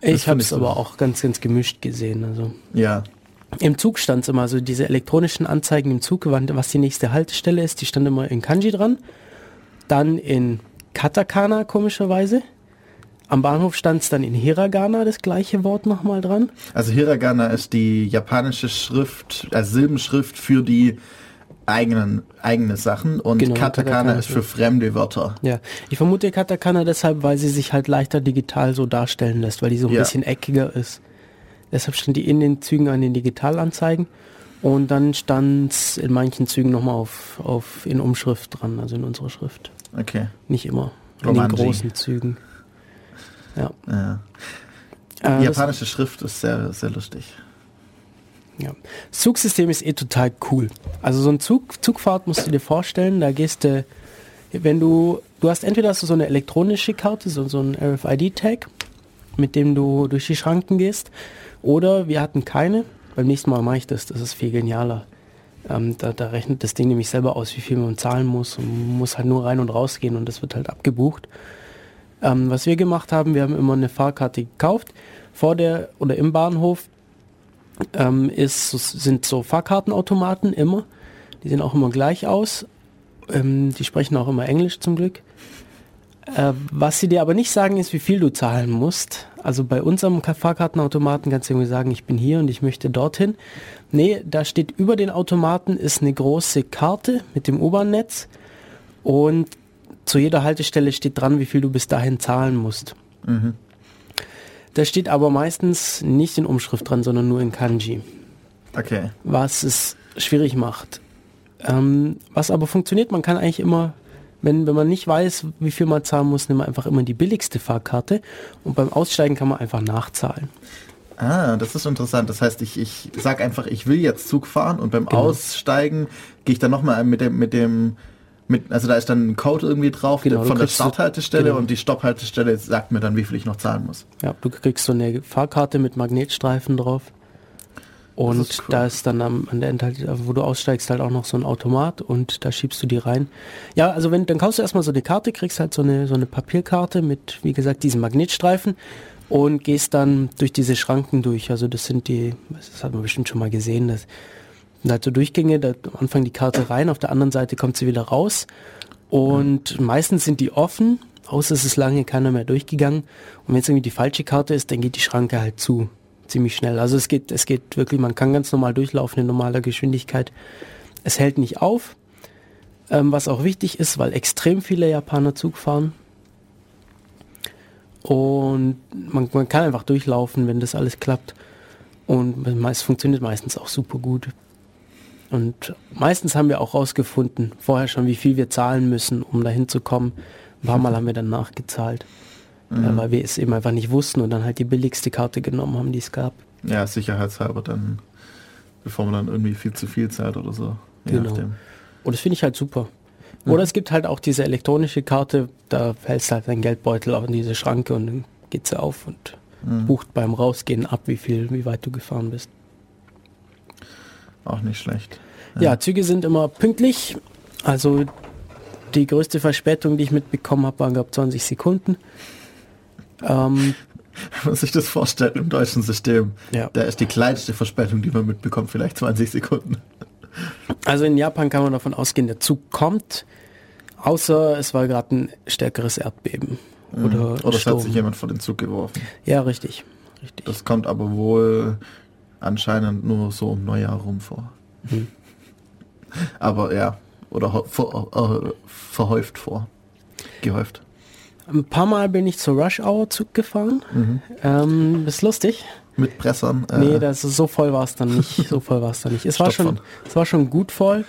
[SPEAKER 2] Ich
[SPEAKER 3] find
[SPEAKER 2] habe
[SPEAKER 3] ich
[SPEAKER 2] es
[SPEAKER 3] so.
[SPEAKER 2] aber auch ganz, ganz gemischt gesehen. Also
[SPEAKER 3] Ja,
[SPEAKER 2] im Zug stand es immer, also diese elektronischen Anzeigen im Zug, was die nächste Haltestelle ist, die stand immer in Kanji dran. Dann in Katakana, komischerweise. Am Bahnhof stand es dann in Hiragana, das gleiche Wort nochmal dran.
[SPEAKER 3] also Hiragana ist die japanische Schrift, also Silbenschrift für die eigenen eigene Sachen und
[SPEAKER 2] Genau,
[SPEAKER 3] Katakana
[SPEAKER 2] Katakana
[SPEAKER 3] ist für fremde Wörter.
[SPEAKER 2] Ja, ich vermute Katakana deshalb, weil sie sich halt leichter digital so darstellen lässt, weil die so ein
[SPEAKER 3] Ja.
[SPEAKER 2] bisschen eckiger ist. Deshalb stand die in den Zügen an den Digitalanzeigen. Und dann stand es in manchen Zügen nochmal auf, auf in Umschrift dran, also in unserer Schrift.
[SPEAKER 3] Okay.
[SPEAKER 2] Nicht immer. In
[SPEAKER 3] Romanji.
[SPEAKER 2] den großen Zügen. Ja.
[SPEAKER 3] Ja.
[SPEAKER 2] Äh,
[SPEAKER 3] Die
[SPEAKER 2] das,
[SPEAKER 3] japanische Schrift ist sehr, sehr lustig.
[SPEAKER 2] ja. das Zugsystem ist eh total cool. Also so ein Zug, Zugfahrt musst du dir vorstellen, da gehst du, wenn du, du hast entweder hast du so eine elektronische Karte, so, so ein RFID-Tag, mit dem du durch die Schranken gehst, oder wir hatten keine. Beim nächsten Mal mache ich das, das ist viel genialer. Ähm, da, da rechnet das Ding nämlich selber aus, wie viel man zahlen muss und muss halt nur rein und raus gehen und das wird halt abgebucht. Ähm, was wir gemacht haben, wir haben immer eine Fahrkarte gekauft. Vor der oder im Bahnhof ähm, ist, sind so Fahrkartenautomaten immer. Die sehen auch immer gleich aus. Ähm, die sprechen auch immer Englisch zum Glück. Äh, was sie dir aber nicht sagen, ist, wie viel du zahlen musst. Also bei unserem Ka- Fahrkartenautomaten kannst du irgendwie sagen, ich bin hier und ich möchte dorthin. Nee, da steht über den Automaten ist eine große Karte mit dem U-Bahn-Netz und zu jeder Haltestelle steht dran, wie viel du bis dahin zahlen musst. Da steht aber meistens nicht in Umschrift dran, sondern nur in Kanji
[SPEAKER 3] Okay.
[SPEAKER 2] was es schwierig macht. Ähm, was aber funktioniert, man kann eigentlich immer, wenn, wenn man nicht weiß, wie viel man zahlen muss, nimmt man einfach immer die billigste Fahrkarte und beim Aussteigen kann man einfach nachzahlen.
[SPEAKER 3] Ah, das ist interessant. Das heißt, ich, ich sag einfach, ich will jetzt Zug fahren und beim
[SPEAKER 2] Genau.
[SPEAKER 3] Aussteigen gehe ich dann nochmal mit dem, mit dem, mit, also da ist dann ein Code irgendwie drauf
[SPEAKER 2] Genau,
[SPEAKER 3] von der Starthaltestelle
[SPEAKER 2] genau.
[SPEAKER 3] und die Stopphaltestelle sagt mir dann, wie viel ich noch zahlen muss.
[SPEAKER 2] Ja, du kriegst so eine Fahrkarte mit Magnetstreifen drauf. Und
[SPEAKER 3] ist cool.
[SPEAKER 2] da ist dann am, an der Endhaltestelle, wo du aussteigst, halt auch noch so ein Automat und da schiebst du die rein. Ja, also wenn, dann kaufst du erstmal so eine Karte, kriegst halt so eine, so eine Papierkarte mit, wie gesagt, diesen Magnetstreifen und gehst dann durch diese Schranken durch. Also das sind die, das hat man bestimmt schon mal gesehen, das sind halt so Durchgänge, da am Anfang die Karte rein, auf der anderen Seite kommt sie wieder raus. Und meistens sind die offen, außer es ist lange keiner mehr durchgegangen. Und wenn es irgendwie die falsche Karte ist, dann geht die Schranke halt zu. Ziemlich schnell. Also es geht, es geht wirklich, man kann ganz normal durchlaufen in normaler Geschwindigkeit. Es hält nicht auf. Ähm, was auch wichtig ist, weil extrem viele Japaner Zug fahren. Und man, man kann einfach durchlaufen, wenn das alles klappt. Und es funktioniert meistens auch super gut. Und meistens haben wir auch rausgefunden, vorher schon, wie viel wir zahlen müssen, um dahin zu kommen. Ein paar Mal haben wir dann nachgezahlt, äh, weil wir es eben einfach nicht wussten und dann halt die billigste Karte genommen haben, die es gab.
[SPEAKER 3] Ja, sicherheitshalber dann, bevor man dann irgendwie viel zu viel zahlt oder so.
[SPEAKER 2] Genau.
[SPEAKER 3] nachdem.
[SPEAKER 2] Und das finde ich halt super. Oder es gibt halt auch diese elektronische Karte, da hältst du halt dein Geldbeutel auch in diese Schranke und dann geht sie auf und bucht beim Rausgehen ab, wie viel, wie weit du gefahren bist.
[SPEAKER 3] Auch nicht schlecht.
[SPEAKER 2] Ja, Züge sind immer pünktlich. Also die größte Verspätung, die ich mitbekommen habe, waren glaube 20 Sekunden. Ähm,
[SPEAKER 3] Wenn man sich das vorstellt im deutschen System,
[SPEAKER 2] Ja.
[SPEAKER 3] da ist die kleinste Verspätung, die man mitbekommt, vielleicht 20 Sekunden.
[SPEAKER 2] also in Japan kann man davon ausgehen, der Zug kommt, außer es war gerade ein stärkeres Erdbeben. Oder,
[SPEAKER 3] Mhm. Oder es hat sich jemand vor den Zug geworfen.
[SPEAKER 2] Ja, richtig. richtig.
[SPEAKER 3] Das kommt aber wohl anscheinend nur so um Neujahr rum vor.
[SPEAKER 2] Hm.
[SPEAKER 3] Aber ja, oder ver, äh, verhäuft vor. Gehäuft.
[SPEAKER 2] Ein paar Mal bin ich zur Rush Hour Zug gefahren. Ähm, ist lustig.
[SPEAKER 3] Mit Pressern. äh,
[SPEAKER 2] Nee, das ist, so voll war es dann nicht. So voll war es dann nicht. Es war schon, es war schon gut voll,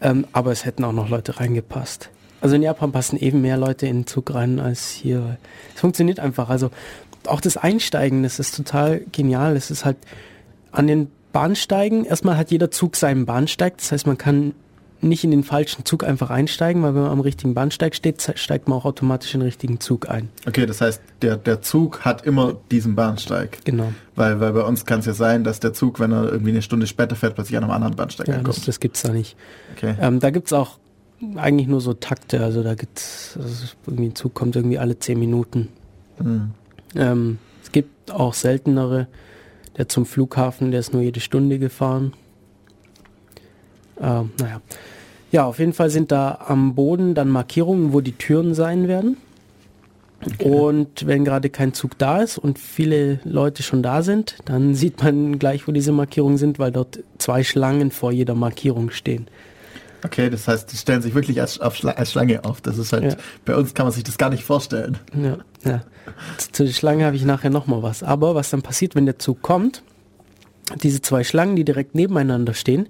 [SPEAKER 2] ähm, aber es hätten auch noch Leute reingepasst. Also in Japan passen eben mehr Leute in den Zug rein als hier. Es funktioniert einfach. Also auch das Einsteigen, das ist total genial. Es ist halt an den Bahnsteigen. Erstmal hat jeder Zug seinen Bahnsteig. Das heißt, man kann nicht in den falschen Zug einfach einsteigen, weil wenn man am richtigen Bahnsteig steht, steigt man auch automatisch in den richtigen Zug ein.
[SPEAKER 3] Okay, das heißt, der, der Zug hat immer diesen Bahnsteig.
[SPEAKER 2] Genau.
[SPEAKER 3] Weil, weil bei uns kann es ja sein, dass der Zug, wenn er irgendwie eine Stunde später fährt, plötzlich an einem anderen Bahnsteig
[SPEAKER 2] Ja, das,
[SPEAKER 3] ankommt.
[SPEAKER 2] das gibt's da nicht.
[SPEAKER 3] Okay.
[SPEAKER 2] Ähm, da gibt's auch eigentlich nur so Takte, also da gibt's also irgendwie ein Zug kommt irgendwie alle zehn Minuten.
[SPEAKER 3] Hm.
[SPEAKER 2] Ähm, es gibt auch seltenere, der zum Flughafen, der ist nur jede Stunde gefahren. Ähm, naja. Ja, auf jeden Fall sind da am Boden dann Markierungen, wo die Türen sein werden. Und wenn gerade kein Zug da ist und viele Leute schon da sind, dann sieht man gleich, wo diese Markierungen sind, weil dort zwei Schlangen vor jeder Markierung stehen.
[SPEAKER 3] Okay, das heißt, die stellen sich wirklich als, Schla als Schlange auf. Das ist halt,
[SPEAKER 2] Ja.
[SPEAKER 3] bei uns kann man sich das gar nicht vorstellen.
[SPEAKER 2] Ja, ja. Zu der Schlange habe ich nachher nochmal was. Aber was dann passiert, wenn der Zug kommt, diese zwei Schlangen, die direkt nebeneinander stehen,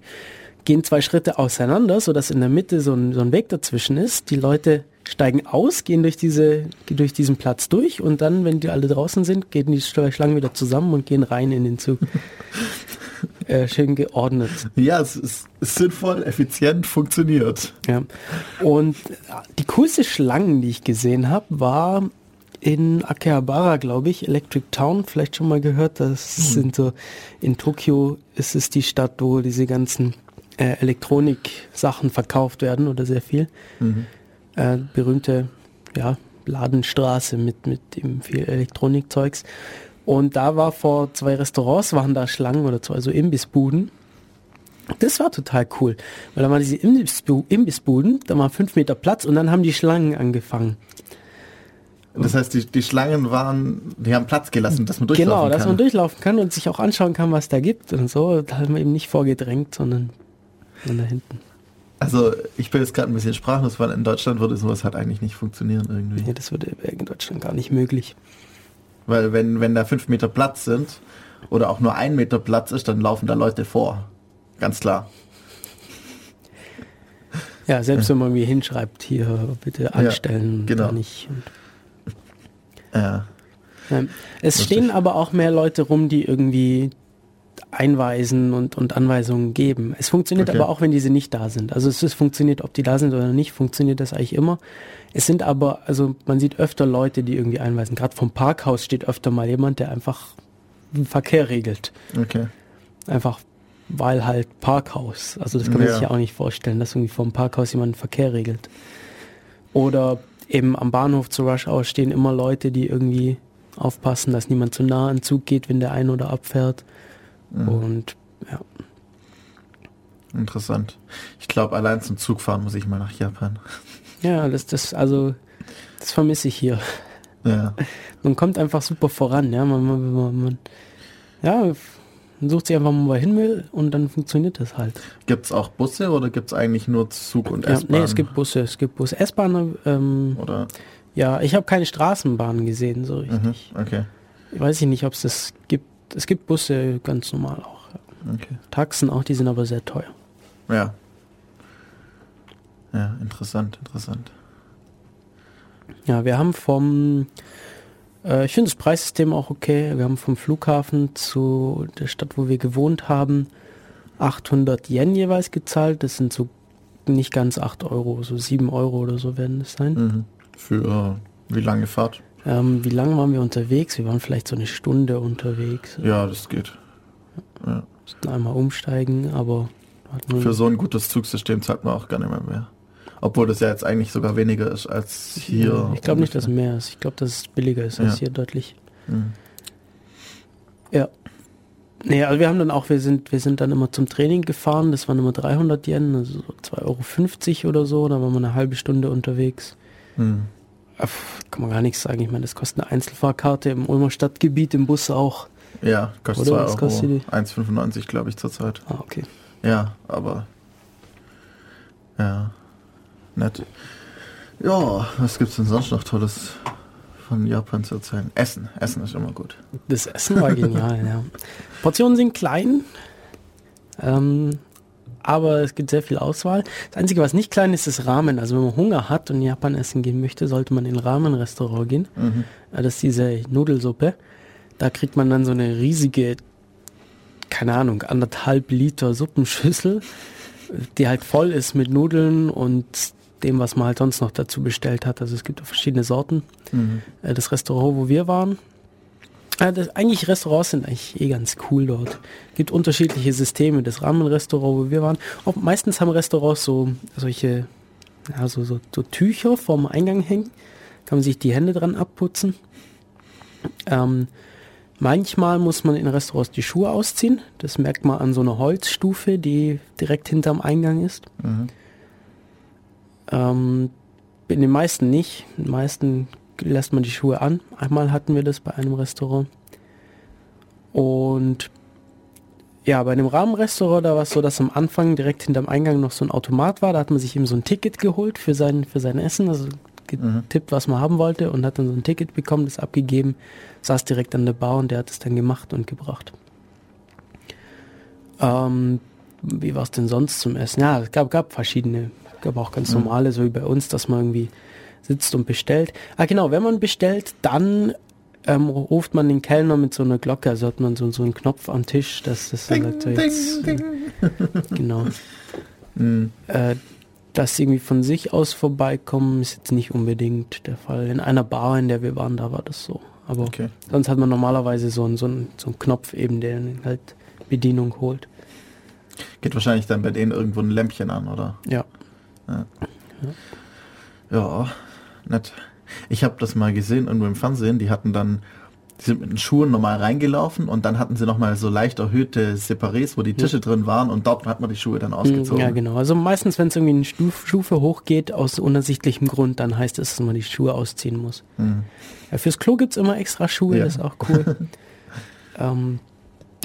[SPEAKER 2] gehen zwei Schritte auseinander, sodass in der Mitte so ein, so ein Weg dazwischen ist. Die Leute steigen aus, gehen durch, diese, durch diesen Platz durch und dann, wenn die alle draußen sind, gehen die Schlangen wieder zusammen und gehen rein in den Zug. äh, schön geordnet.
[SPEAKER 3] Ja, es ist, sinnvoll, effizient, funktioniert.
[SPEAKER 2] Ja. Und die coolste Schlangen, die ich gesehen habe, war in Akihabara, glaube ich, Electric Town, vielleicht schon mal gehört. Das sind so, in Tokio ist es die Stadt, wo diese ganzen äh, Elektronik-Sachen verkauft werden oder sehr viel. Äh, berühmte, ja, Ladenstraße mit, mit eben viel Elektronikzeugs. Und da war vor zwei Restaurants, waren da Schlangen oder zwei so Imbissbuden. Das war total cool, weil da waren diese Imbissbu Imbissbuden, da war fünf Meter Platz und dann haben die Schlangen angefangen.
[SPEAKER 3] Das heißt, die, die Schlangen waren, die haben Platz gelassen, dass man durchlaufen
[SPEAKER 2] Genau, dass
[SPEAKER 3] kann.
[SPEAKER 2] man durchlaufen kann und sich auch anschauen kann, was da gibt und so. Da haben wir eben nicht vorgedrängt, sondern sondern da hinten.
[SPEAKER 3] Also ich bin jetzt gerade ein bisschen sprachlos, weil in Deutschland würde sowas halt eigentlich nicht funktionieren irgendwie.
[SPEAKER 2] Ja, das würde in Deutschland gar nicht möglich.
[SPEAKER 3] Weil wenn, wenn da fünf Meter Platz sind oder auch nur ein Meter Platz ist, dann laufen da Leute vor. Ganz klar.
[SPEAKER 2] Ja, selbst wenn man irgendwie hinschreibt, hier bitte anstellen, und
[SPEAKER 3] genau.
[SPEAKER 2] nicht.
[SPEAKER 3] Ja.
[SPEAKER 2] ähm, es
[SPEAKER 3] Lustig.
[SPEAKER 2] stehen aber auch mehr Leute rum, die irgendwie einweisen und, und Anweisungen geben. Es funktioniert
[SPEAKER 3] Okay.
[SPEAKER 2] aber auch, wenn diese nicht da sind. Also es ist, funktioniert, ob die da sind oder nicht, funktioniert das eigentlich immer. Es sind aber, also man sieht öfter Leute, die irgendwie einweisen. Gerade vom Parkhaus steht öfter mal jemand, der einfach den Verkehr regelt.
[SPEAKER 3] Okay.
[SPEAKER 2] Einfach weil halt Parkhaus. Also das kann man
[SPEAKER 3] Ja.
[SPEAKER 2] sich ja auch nicht vorstellen, dass irgendwie vom Parkhaus jemand den Verkehr regelt. Oder eben am Bahnhof zu Rush Hour stehen immer Leute, die irgendwie aufpassen, dass niemand zu nah an Zug geht, wenn der ein- oder abfährt.
[SPEAKER 3] Mhm.
[SPEAKER 2] Und ja,
[SPEAKER 3] Interessant. Ich glaube, allein zum Zugfahren muss ich mal nach Japan.
[SPEAKER 2] ja, das, das, also, das vermisse ich hier.
[SPEAKER 3] Ja.
[SPEAKER 2] Man kommt einfach super voran, ja. Man, man, man, man, ja, man sucht sich einfach mal wohin will und dann funktioniert das halt.
[SPEAKER 3] Gibt es auch Busse oder gibt es eigentlich nur Zug und
[SPEAKER 2] Ja,
[SPEAKER 3] S-Bahn?
[SPEAKER 2] nee, es gibt Busse, es gibt Busse. S-Bahn, ähm,
[SPEAKER 3] Oder?
[SPEAKER 2] ja, ich habe keine Straßenbahn gesehen, so richtig.
[SPEAKER 3] Mhm. Okay.
[SPEAKER 2] Weiß ich nicht, ob es das gibt. Es gibt Busse ganz normal auch.
[SPEAKER 3] Okay.
[SPEAKER 2] Taxen auch, die sind aber sehr teuer.
[SPEAKER 3] Ja. Ja, interessant, interessant.
[SPEAKER 2] Ja, wir haben vom, äh, ich finde das Preissystem auch okay. Wir haben vom Flughafen zu der Stadt, wo wir gewohnt haben, 800 Yen jeweils gezahlt. Das sind so nicht ganz 8 Euro, so 7 Euro oder so werden es sein.
[SPEAKER 3] Mhm. Für wie lange Fahrt?
[SPEAKER 2] Ähm, wie lange waren wir unterwegs? Wir waren vielleicht so eine Stunde unterwegs.
[SPEAKER 3] Ja, das geht. Ja.
[SPEAKER 2] Mussten einmal umsteigen, aber
[SPEAKER 3] Für so ein gutes Zugsystem zahlt man auch gar nicht mehr mehr. Obwohl das ja jetzt eigentlich sogar weniger ist als hier.
[SPEAKER 2] Ich glaube nicht, dass mehr ist. Ich glaube, dass es billiger ist als
[SPEAKER 3] Ja.
[SPEAKER 2] hier deutlich.
[SPEAKER 3] Mhm.
[SPEAKER 2] Ja. Nee, also wir haben dann auch, wir sind, wir sind dann immer zum Training gefahren, das waren immer 300 Yen, also so 2,50 Euro oder so, da waren wir eine halbe Stunde unterwegs.
[SPEAKER 3] Mhm.
[SPEAKER 2] Äh, Kann man gar nichts sagen, ich meine, das kostet eine Einzelfahrkarte im Ulmer Stadtgebiet, im Bus auch.
[SPEAKER 3] Ja, kostet
[SPEAKER 2] Oder?
[SPEAKER 3] 2
[SPEAKER 2] Was
[SPEAKER 3] Euro.
[SPEAKER 2] kostet die?
[SPEAKER 3] 1,95 glaube ich zurzeit.
[SPEAKER 2] Ah, okay.
[SPEAKER 3] Ja, aber. Ja. Nett. Ja, was gibt's denn sonst noch Tolles von Japan zu erzählen? Essen. Essen ist immer gut.
[SPEAKER 2] Das Essen war genial, ja. Portionen sind klein, ähm, aber es gibt sehr viel Auswahl. Das Einzige, was nicht klein ist, ist Ramen. Also wenn man Hunger hat und in Japan essen gehen möchte, sollte man in ein Ramen-Restaurant gehen.
[SPEAKER 3] Mhm.
[SPEAKER 2] Äh, Das ist diese Nudelsuppe. Da kriegt man dann so eine riesige, keine Ahnung, anderthalb Liter Suppenschüssel, die halt voll ist mit Nudeln und dem, was man halt sonst noch dazu bestellt hat. Also es gibt auch verschiedene Sorten.
[SPEAKER 3] Mhm.
[SPEAKER 2] Äh, Das Restaurant, wo wir waren, äh, das, eigentlich Restaurants sind eigentlich eh ganz cool dort. Gibt unterschiedliche Systeme. Das Ramen-Restaurant, wo wir waren, auch meistens haben Restaurants so solche, ja, so, so, so Tücher vorm Eingang hängen. Kann man sich die Hände dran abputzen. Ähm, manchmal muss man in Restaurants die Schuhe ausziehen. Das merkt man an so einer Holzstufe, die direkt hinterm Eingang ist.
[SPEAKER 3] Mhm.
[SPEAKER 2] Ähm, in den meisten nicht. In den meisten lässt man die Schuhe an. Einmal hatten wir das bei einem Restaurant. Und ja, bei einem Rahmenrestaurant, da war es so, dass am Anfang direkt hinterm Eingang noch so ein Automat war. Da hat man sich eben so ein Ticket geholt für sein, für sein Essen, also getippt, was man haben wollte und hat dann so ein Ticket bekommen, das abgegeben, saß direkt an der Bar und der hat es dann gemacht und gebracht. Ähm, wie war es denn sonst zum Essen? Ja, es gab, gab verschiedene, gab auch ganz normale, so wie bei uns, dass man irgendwie sitzt und bestellt. Ah genau, wenn man bestellt, dann ähm, ruft man den Kellner mit so einer Glocke, also hat man so, so einen Knopf am Tisch, dass das dann sagt, so jetzt, äh, genau.
[SPEAKER 3] Mhm.
[SPEAKER 2] Äh, dass sie irgendwie von sich aus vorbeikommen, ist jetzt nicht unbedingt der Fall. In einer Bar, in der wir waren, da war das so. Aber
[SPEAKER 3] Okay.
[SPEAKER 2] sonst hat man normalerweise so einen, so einen, so einen Knopf eben, der halt Bedienung holt.
[SPEAKER 3] Geht wahrscheinlich dann bei denen irgendwo ein Lämpchen an, oder?
[SPEAKER 2] Ja.
[SPEAKER 3] Ja, nett. Ich habe das mal gesehen irgendwo im Fernsehen. Die hatten dann, die sind mit den Schuhen normal reingelaufen und dann hatten sie nochmal so leicht erhöhte Separés, wo die Tische drin waren und dort hat man die Schuhe dann ausgezogen.
[SPEAKER 2] Ja, genau. Also meistens, wenn es irgendwie eine Stuf Stufe hochgeht, aus unersichtlichem Grund, dann heißt es, dass man die Schuhe ausziehen muss.
[SPEAKER 3] Mhm.
[SPEAKER 2] Ja, fürs Klo gibt's immer extra Schuhe,
[SPEAKER 3] Ja.
[SPEAKER 2] das ist auch cool. ähm,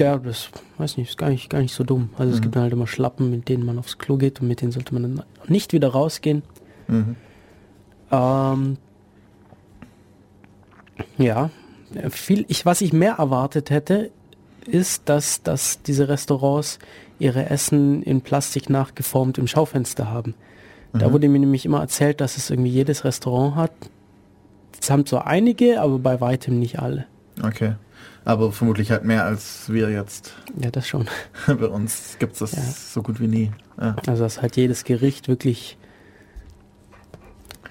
[SPEAKER 2] ja, das weiß nicht, ist gar nicht, gar nicht so dumm. Also es
[SPEAKER 3] Mhm.
[SPEAKER 2] gibt dann halt immer Schlappen, mit denen man aufs Klo geht und mit denen sollte man dann nicht wieder rausgehen.
[SPEAKER 3] Mhm.
[SPEAKER 2] Ähm, ja, viel, ich, was ich mehr erwartet hätte, ist, dass, dass diese Restaurants ihre Essen in Plastik nachgeformt im Schaufenster haben. Da
[SPEAKER 3] Mhm.
[SPEAKER 2] wurde mir nämlich immer erzählt, dass es irgendwie jedes Restaurant hat. Es haben zwar einige, aber bei weitem nicht alle.
[SPEAKER 3] Okay. Aber vermutlich halt mehr als wir jetzt.
[SPEAKER 2] Ja, das schon.
[SPEAKER 3] Bei uns gibt's das
[SPEAKER 2] Ja.
[SPEAKER 3] so gut wie nie. Ja.
[SPEAKER 2] Also dass halt jedes Gericht wirklich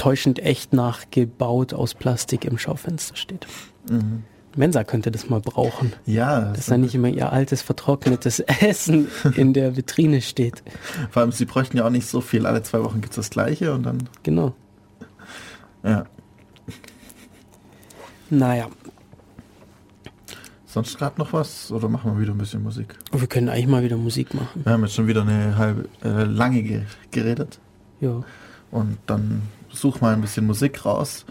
[SPEAKER 2] täuschend echt nachgebaut aus Plastik im Schaufenster steht.
[SPEAKER 3] Mhm.
[SPEAKER 2] Mensa könnte das mal brauchen.
[SPEAKER 3] Ja,
[SPEAKER 2] dass da nicht immer ihr altes, vertrocknetes Essen in der Vitrine steht.
[SPEAKER 3] vor allem sie bräuchten ja auch nicht so viel. Alle zwei Wochen gibt's das gleiche und dann,
[SPEAKER 2] Genau.
[SPEAKER 3] ja.
[SPEAKER 2] Naja,
[SPEAKER 3] Sonst gerade noch was? Oder machen wir wieder ein bisschen Musik?
[SPEAKER 2] wir können eigentlich mal wieder Musik machen.
[SPEAKER 3] Wir haben jetzt schon wieder eine halbe, äh, lange ge geredet.
[SPEAKER 2] Ja.
[SPEAKER 3] Und dann such mal ein bisschen Musik raus.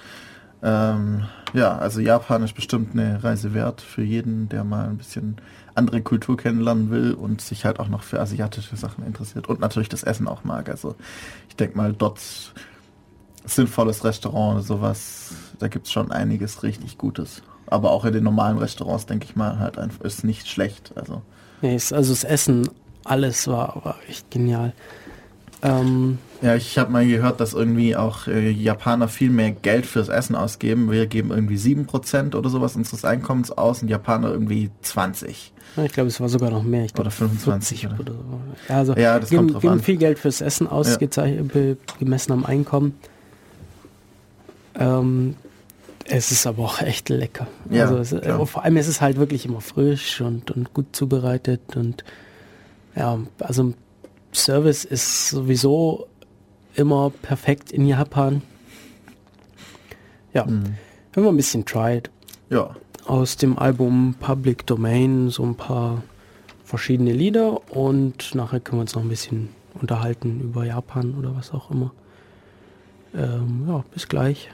[SPEAKER 3] Ähm, ja, also Japan ist bestimmt eine Reise wert für jeden, der mal ein bisschen andere Kultur kennenlernen will und sich halt auch noch für asiatische Sachen interessiert und natürlich das Essen auch mag. Also ich denke mal, dort sinnvolles Restaurant oder sowas, da gibt's schon einiges richtig Gutes. Aber auch in den normalen Restaurants, denke ich mal, halt einfach ist nicht schlecht. Also
[SPEAKER 2] Nee, es, also das Essen, alles war, war echt genial. Ähm,
[SPEAKER 3] Ja, ich habe mal gehört, dass irgendwie auch äh, Japaner viel mehr Geld fürs Essen ausgeben. Wir geben irgendwie 7% oder sowas unseres Einkommens aus und Japaner irgendwie 20.
[SPEAKER 2] ich glaube, es war sogar noch mehr. Ich glaube,
[SPEAKER 3] Oder 25
[SPEAKER 2] 40
[SPEAKER 3] oder-
[SPEAKER 2] oder so.
[SPEAKER 7] Also
[SPEAKER 2] Ja, das
[SPEAKER 7] geben,
[SPEAKER 2] kommt drauf
[SPEAKER 7] geben
[SPEAKER 2] an.
[SPEAKER 7] viel Geld fürs Essen aus,
[SPEAKER 2] Ja.
[SPEAKER 7] gemessen am Einkommen. Ähm, es ist aber auch echt lecker.
[SPEAKER 2] Ja,
[SPEAKER 7] also es, äh, vor allem ist es halt wirklich immer frisch und, und gut zubereitet und ja, also Service ist sowieso immer perfekt in Japan. Ja,
[SPEAKER 2] Mhm.
[SPEAKER 7] hören wir ein bisschen Tried
[SPEAKER 2] Ja.
[SPEAKER 7] aus dem Album Public Domain so ein paar verschiedene Lieder und nachher können wir uns noch ein bisschen unterhalten über Japan oder was auch immer. Ähm, ja, bis gleich.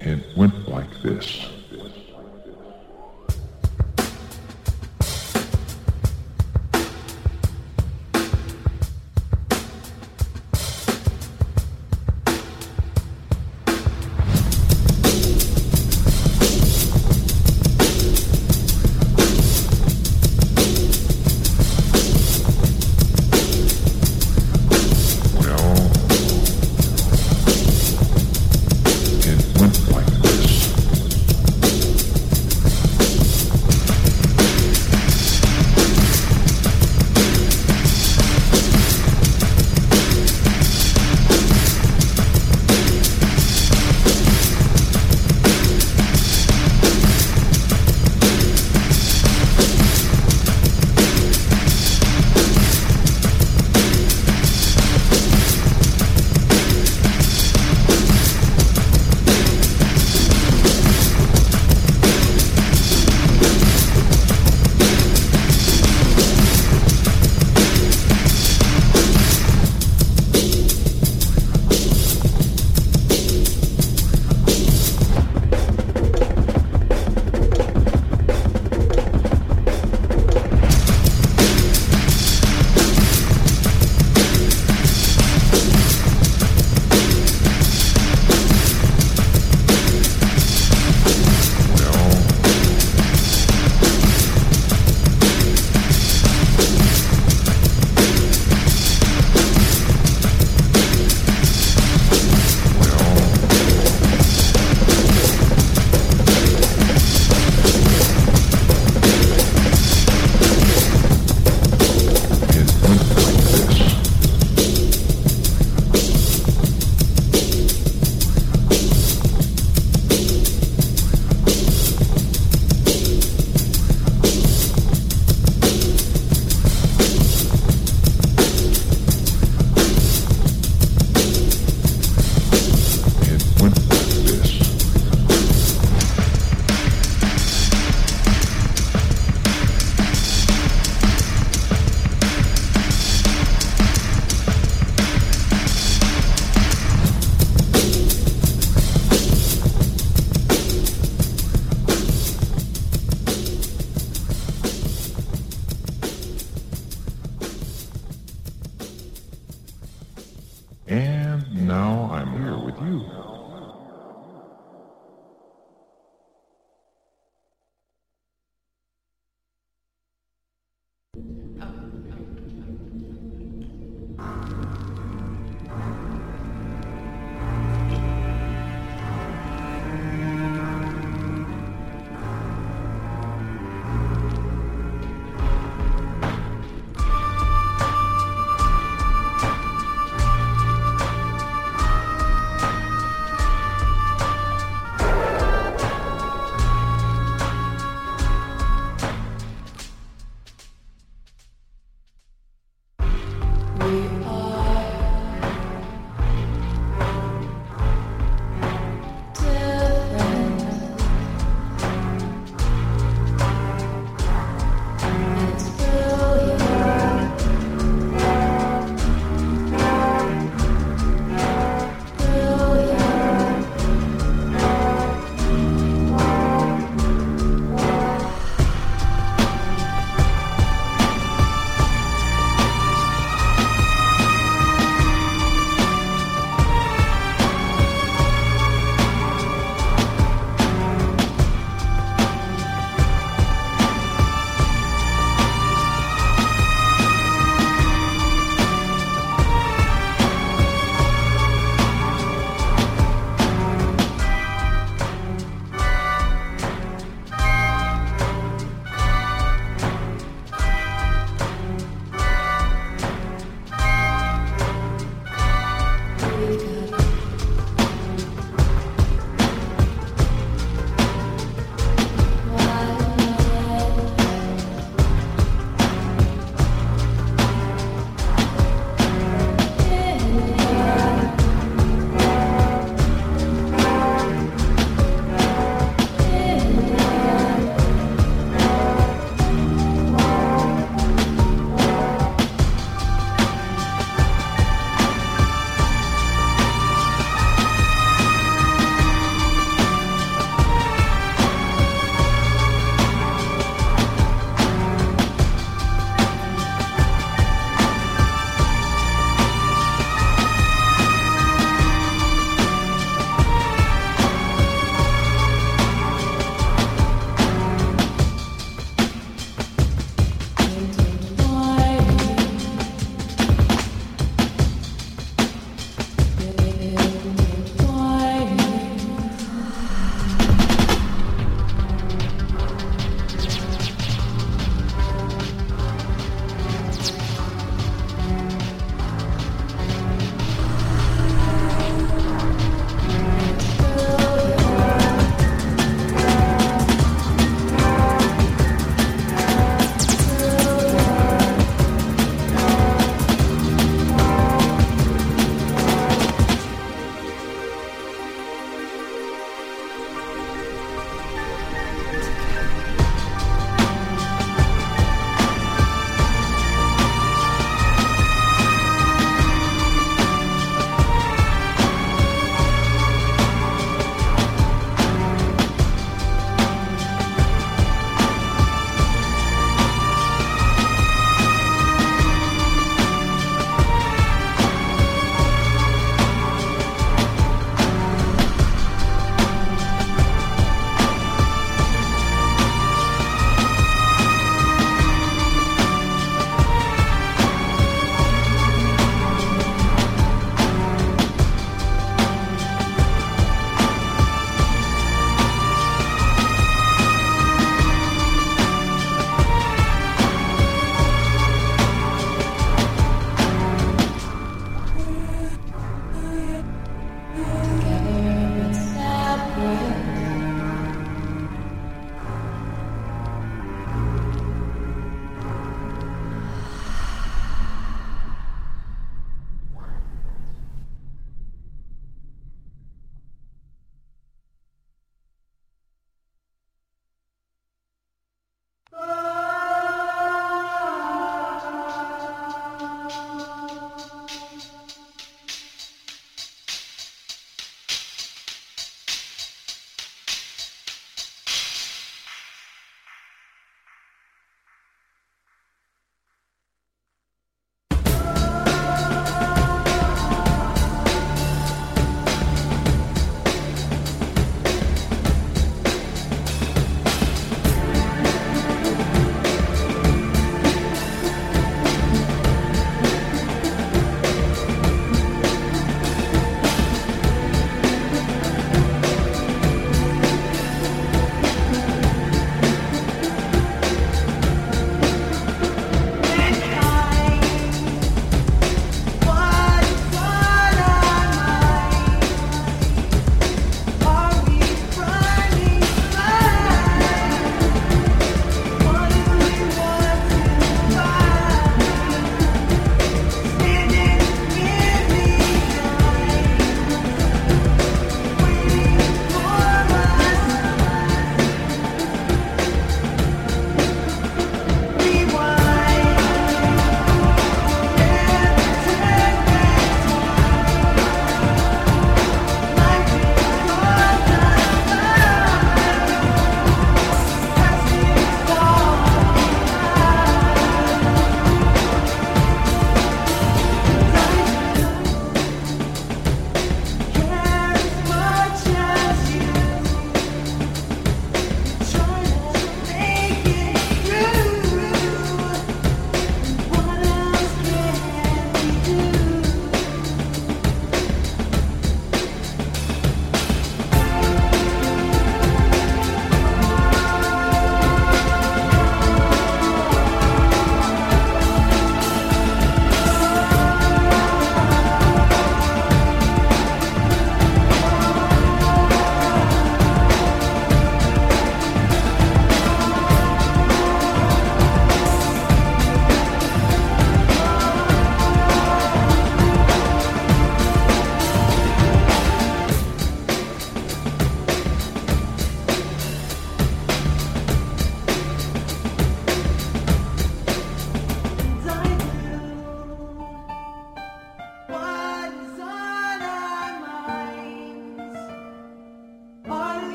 [SPEAKER 8] It
[SPEAKER 9] went like this.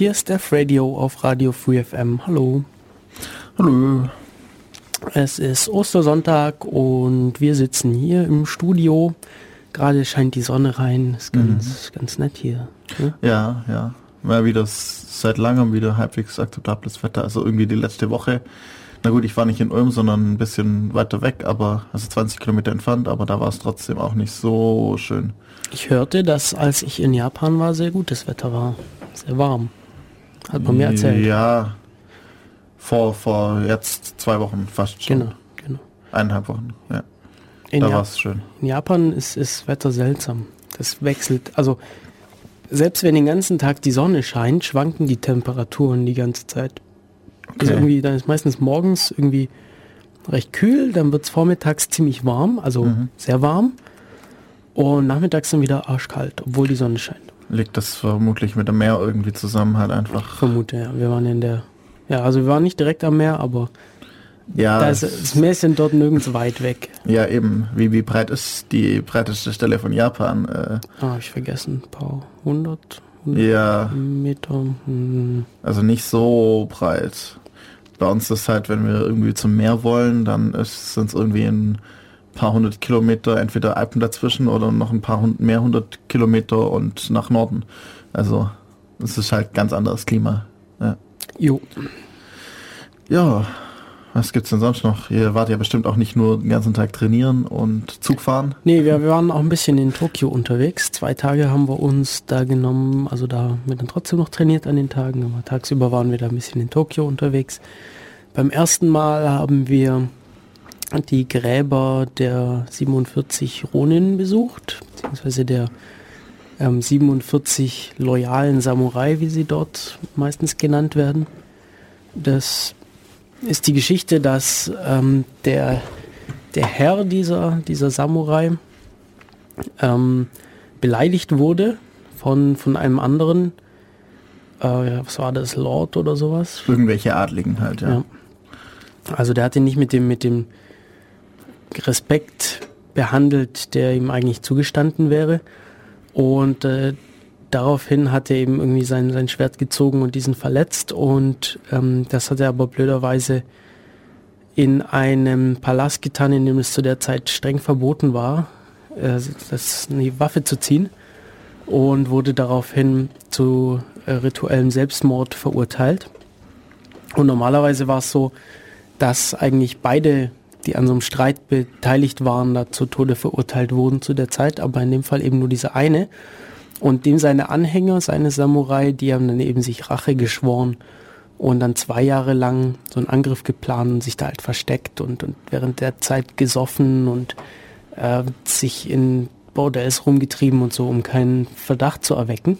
[SPEAKER 2] Hier ist Def Radio auf Radio Free FM. Hallo.
[SPEAKER 3] Hallo.
[SPEAKER 2] Es ist Ostersonntag und wir sitzen hier im Studio. Gerade scheint die Sonne rein. Ist ganz, ganz nett hier. ne?
[SPEAKER 3] Ja, ja. Mal wieder seit langem wieder halbwegs akzeptables Wetter. Also irgendwie die letzte Woche. Na gut, ich war nicht in Ulm, sondern ein bisschen weiter weg, aber also 20 Kilometer entfernt, aber da war es trotzdem auch nicht so schön.
[SPEAKER 2] Ich hörte, dass als ich in Japan war, sehr gutes Wetter war. Sehr warm. Hat man mir erzählt.
[SPEAKER 3] Ja. Vor, vor jetzt zwei Wochen fast schon.
[SPEAKER 2] Genau, genau.
[SPEAKER 3] Eineinhalb Wochen, ja.
[SPEAKER 2] In,
[SPEAKER 3] da war es schön.
[SPEAKER 2] in Japan ist, ist Wetter seltsam. Das wechselt. Also selbst wenn den ganzen Tag die Sonne scheint, schwanken die Temperaturen die ganze Zeit. Also
[SPEAKER 3] Okay.
[SPEAKER 2] irgendwie, dann ist meistens morgens irgendwie recht kühl, dann wird es vormittags ziemlich warm, also
[SPEAKER 3] Mhm.
[SPEAKER 2] sehr warm. Und nachmittags dann wieder arschkalt, obwohl die Sonne scheint.
[SPEAKER 3] Liegt das vermutlich mit dem Meer irgendwie zusammen halt einfach.
[SPEAKER 2] Vermute, ja. Wir waren in der. Ja, also wir waren nicht direkt am Meer, aber
[SPEAKER 3] Ja,
[SPEAKER 2] da ist, das Meer ist dort nirgends weit weg.
[SPEAKER 3] ja eben. Wie, wie breit ist die breiteste Stelle von Japan? Äh,
[SPEAKER 2] Ah, ich vergessen. Ein paar hundert, hundert
[SPEAKER 3] ja,
[SPEAKER 2] Meter. Hm.
[SPEAKER 3] also nicht so breit. Bei uns ist halt, wenn wir irgendwie zum Meer wollen, dann sind es irgendwie ein paar hundert Kilometer, entweder Alpen dazwischen oder noch ein paar hund mehr hundert Kilometer und nach Norden. Also es ist halt ganz anderes Klima. Ja.
[SPEAKER 2] Jo.
[SPEAKER 3] ja, was gibt's denn sonst noch? Ihr wart ja bestimmt auch nicht nur den ganzen Tag trainieren und Zug fahren.
[SPEAKER 2] Nee, wir, wir waren auch ein bisschen in Tokio unterwegs. Zwei Tage haben wir uns da genommen, also da haben wir dann trotzdem noch trainiert an den Tagen, aber tagsüber waren wir da ein bisschen in Tokio unterwegs. Beim ersten Mal haben wir die Gräber der 47 Ronin besucht, beziehungsweise der ähm, 47 loyalen Samurai, wie sie dort meistens genannt werden. Das ist die Geschichte, dass ähm, der der Herr dieser, dieser Samurai ähm, beleidigt wurde von, von einem anderen, äh, was war das, Lord oder sowas?
[SPEAKER 3] Irgendwelche Adligen halt, ja.
[SPEAKER 2] Ja. Also der hat ihn nicht mit dem, mit dem Respekt behandelt, der ihm eigentlich zugestanden wäre. Und äh, daraufhin hat er eben irgendwie sein, sein Schwert gezogen und diesen verletzt. Und ähm, das hat er aber blöderweise in einem Palast getan, in dem es zu der Zeit streng verboten war, äh, das eine Waffe zu ziehen. Und wurde daraufhin zu äh, rituellem Selbstmord verurteilt. Und normalerweise war es so, dass eigentlich beide, die an so einem Streit beteiligt waren, da zu Tode verurteilt wurden zu der Zeit, aber in dem Fall eben nur dieser eine. Und dem seine Anhänger, seine Samurai, die haben dann eben sich Rache geschworen und dann zwei Jahre lang so einen Angriff geplant und sich da halt versteckt und, und während der Zeit gesoffen und äh, sich in Bordells rumgetrieben und so, um keinen Verdacht zu erwecken,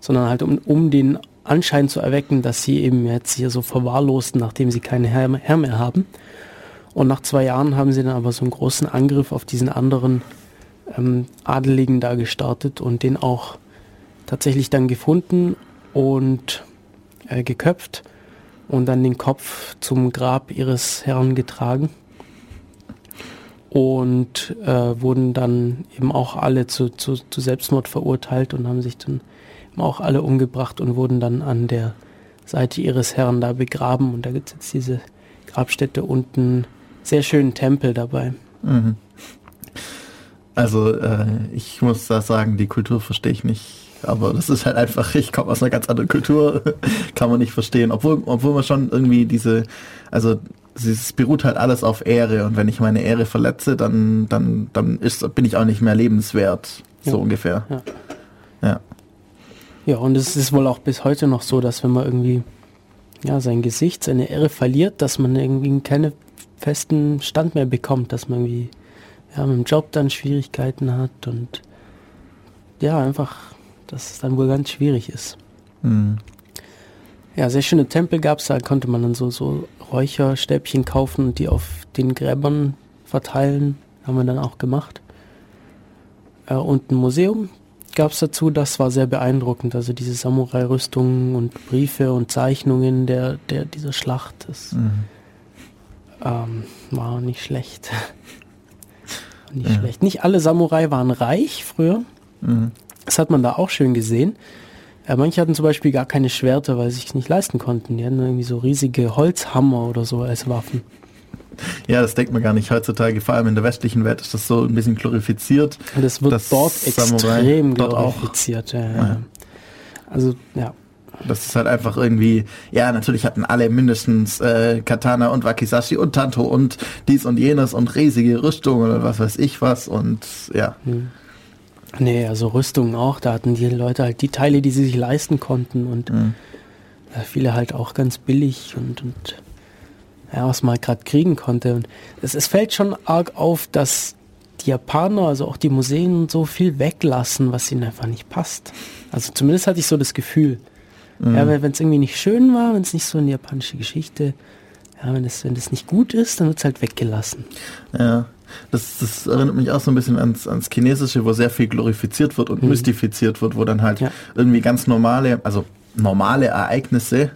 [SPEAKER 2] sondern halt um, um den Anschein zu erwecken, dass sie eben jetzt hier so verwahrlosten, nachdem sie keinen Herr, Herr mehr haben. Und nach zwei Jahren haben sie dann aber so einen großen Angriff auf diesen anderen ähm, Adeligen da gestartet und den auch tatsächlich dann gefunden und äh, geköpft und dann den Kopf zum Grab ihres Herrn getragen und äh, wurden dann eben auch alle zu, zu, zu Selbstmord verurteilt und haben sich dann auch alle umgebracht und wurden dann an der Seite ihres Herrn da begraben und da gibt es jetzt diese Grabstätte und einen sehr schönen Tempel dabei.
[SPEAKER 3] Mhm. Also äh, ich muss da sagen, die Kultur verstehe ich nicht. Aber das ist halt einfach, ich komme aus einer ganz anderen Kultur, kann man nicht verstehen. Obwohl, obwohl man schon irgendwie diese, also es beruht halt alles auf Ehre und wenn ich meine Ehre verletze, dann, dann, dann ist, bin ich auch nicht mehr lebenswert. So
[SPEAKER 2] Ja.
[SPEAKER 3] ungefähr.
[SPEAKER 2] Ja.
[SPEAKER 3] Ja,
[SPEAKER 2] und es ist wohl auch bis heute noch so, dass wenn man irgendwie ja, sein Gesicht, seine Ehre verliert, dass man irgendwie keinen festen Stand mehr bekommt, dass man irgendwie ja, mit dem Job dann Schwierigkeiten hat und ja, einfach, dass es dann wohl ganz schwierig ist.
[SPEAKER 3] Mhm.
[SPEAKER 2] Ja, sehr schöne Tempel gab es, da konnte man dann so, so Räucherstäbchen kaufen und die auf den Gräbern verteilen. Haben wir dann auch gemacht. Äh, und ein Museum gab es dazu, das war sehr beeindruckend. Also diese Samurai-Rüstungen und Briefe und Zeichnungen der, der, dieser Schlacht, das
[SPEAKER 3] Mhm.
[SPEAKER 2] ähm, war nicht schlecht. nicht schlecht. Nicht alle Samurai waren reich früher. Das hat man da auch schön gesehen. Ja, manche hatten zum Beispiel gar keine Schwerter, weil sie sich nicht leisten konnten. Die hatten irgendwie so riesige Holzhammer oder so als Waffen.
[SPEAKER 3] Ja, das denkt man gar nicht heutzutage. Vor allem in der westlichen Welt ist das so ein bisschen glorifiziert.
[SPEAKER 2] Und das wird dort
[SPEAKER 3] Samurai
[SPEAKER 2] extrem
[SPEAKER 3] dort
[SPEAKER 2] glorifiziert. Ja, ja. Also, ja.
[SPEAKER 3] Das ist halt einfach irgendwie, ja, natürlich hatten alle mindestens äh, Katana und Wakizashi und Tanto und dies und jenes und riesige Rüstungen oder was weiß ich was und ja.
[SPEAKER 2] Nee, also Rüstungen auch. Da hatten die Leute halt die Teile, die sie sich leisten konnten und ja, viele halt auch ganz billig und, und ja, was man halt gerade kriegen konnte. Und es, es fällt schon arg auf, dass die Japaner, also auch die Museen und so viel weglassen, was ihnen einfach nicht passt. Also zumindest hatte ich so das Gefühl. Ja, wenn es irgendwie nicht schön war, wenn es nicht so eine japanische Geschichte, ja, wenn es wenn das nicht gut ist, dann wird es halt weggelassen.
[SPEAKER 3] Ja, das, das erinnert mich auch so ein bisschen ans, ans Chinesische, wo sehr viel glorifiziert wird und mystifiziert wird, wo dann halt
[SPEAKER 2] Ja.
[SPEAKER 3] irgendwie ganz normale, also normale Ereignisse,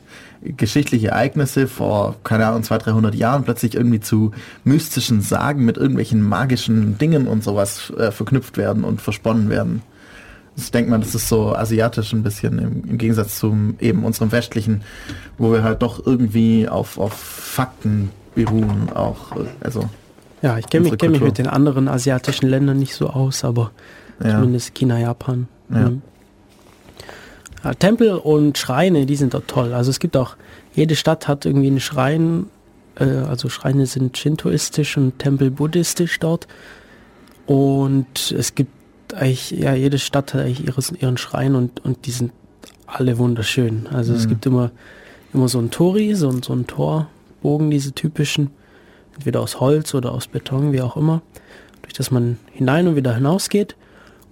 [SPEAKER 3] geschichtliche Ereignisse vor, keine Ahnung, 200, 300 Jahren plötzlich irgendwie zu mystischen Sagen mit irgendwelchen magischen Dingen und sowas äh, verknüpft werden und versponnen werden. Ich denke mal, das ist so asiatisch ein bisschen im, im Gegensatz zum eben unserem westlichen, wo wir halt doch irgendwie auf, auf Fakten beruhen auch. Also
[SPEAKER 2] Ja, ich kenne mich, kenn mich mit den anderen asiatischen Ländern nicht so aus, aber
[SPEAKER 3] Ja.
[SPEAKER 2] zumindest China, Japan.
[SPEAKER 3] Ja.
[SPEAKER 2] Mhm. Ja, Tempel und Schreine, die sind dort toll. Also es gibt auch, jede Stadt hat irgendwie einen Schrein, äh, also Schreine sind shintoistisch und Tempel buddhistisch dort. Und es gibt eigentlich, ja, jede Stadt hat eigentlich ihres, ihren Schrein und, und die sind alle wunderschön. Also es gibt immer, immer so ein Tori, so, ein- so ein Torbogen, diese typischen, entweder aus Holz oder aus Beton, wie auch immer, durch das man hinein und wieder hinausgeht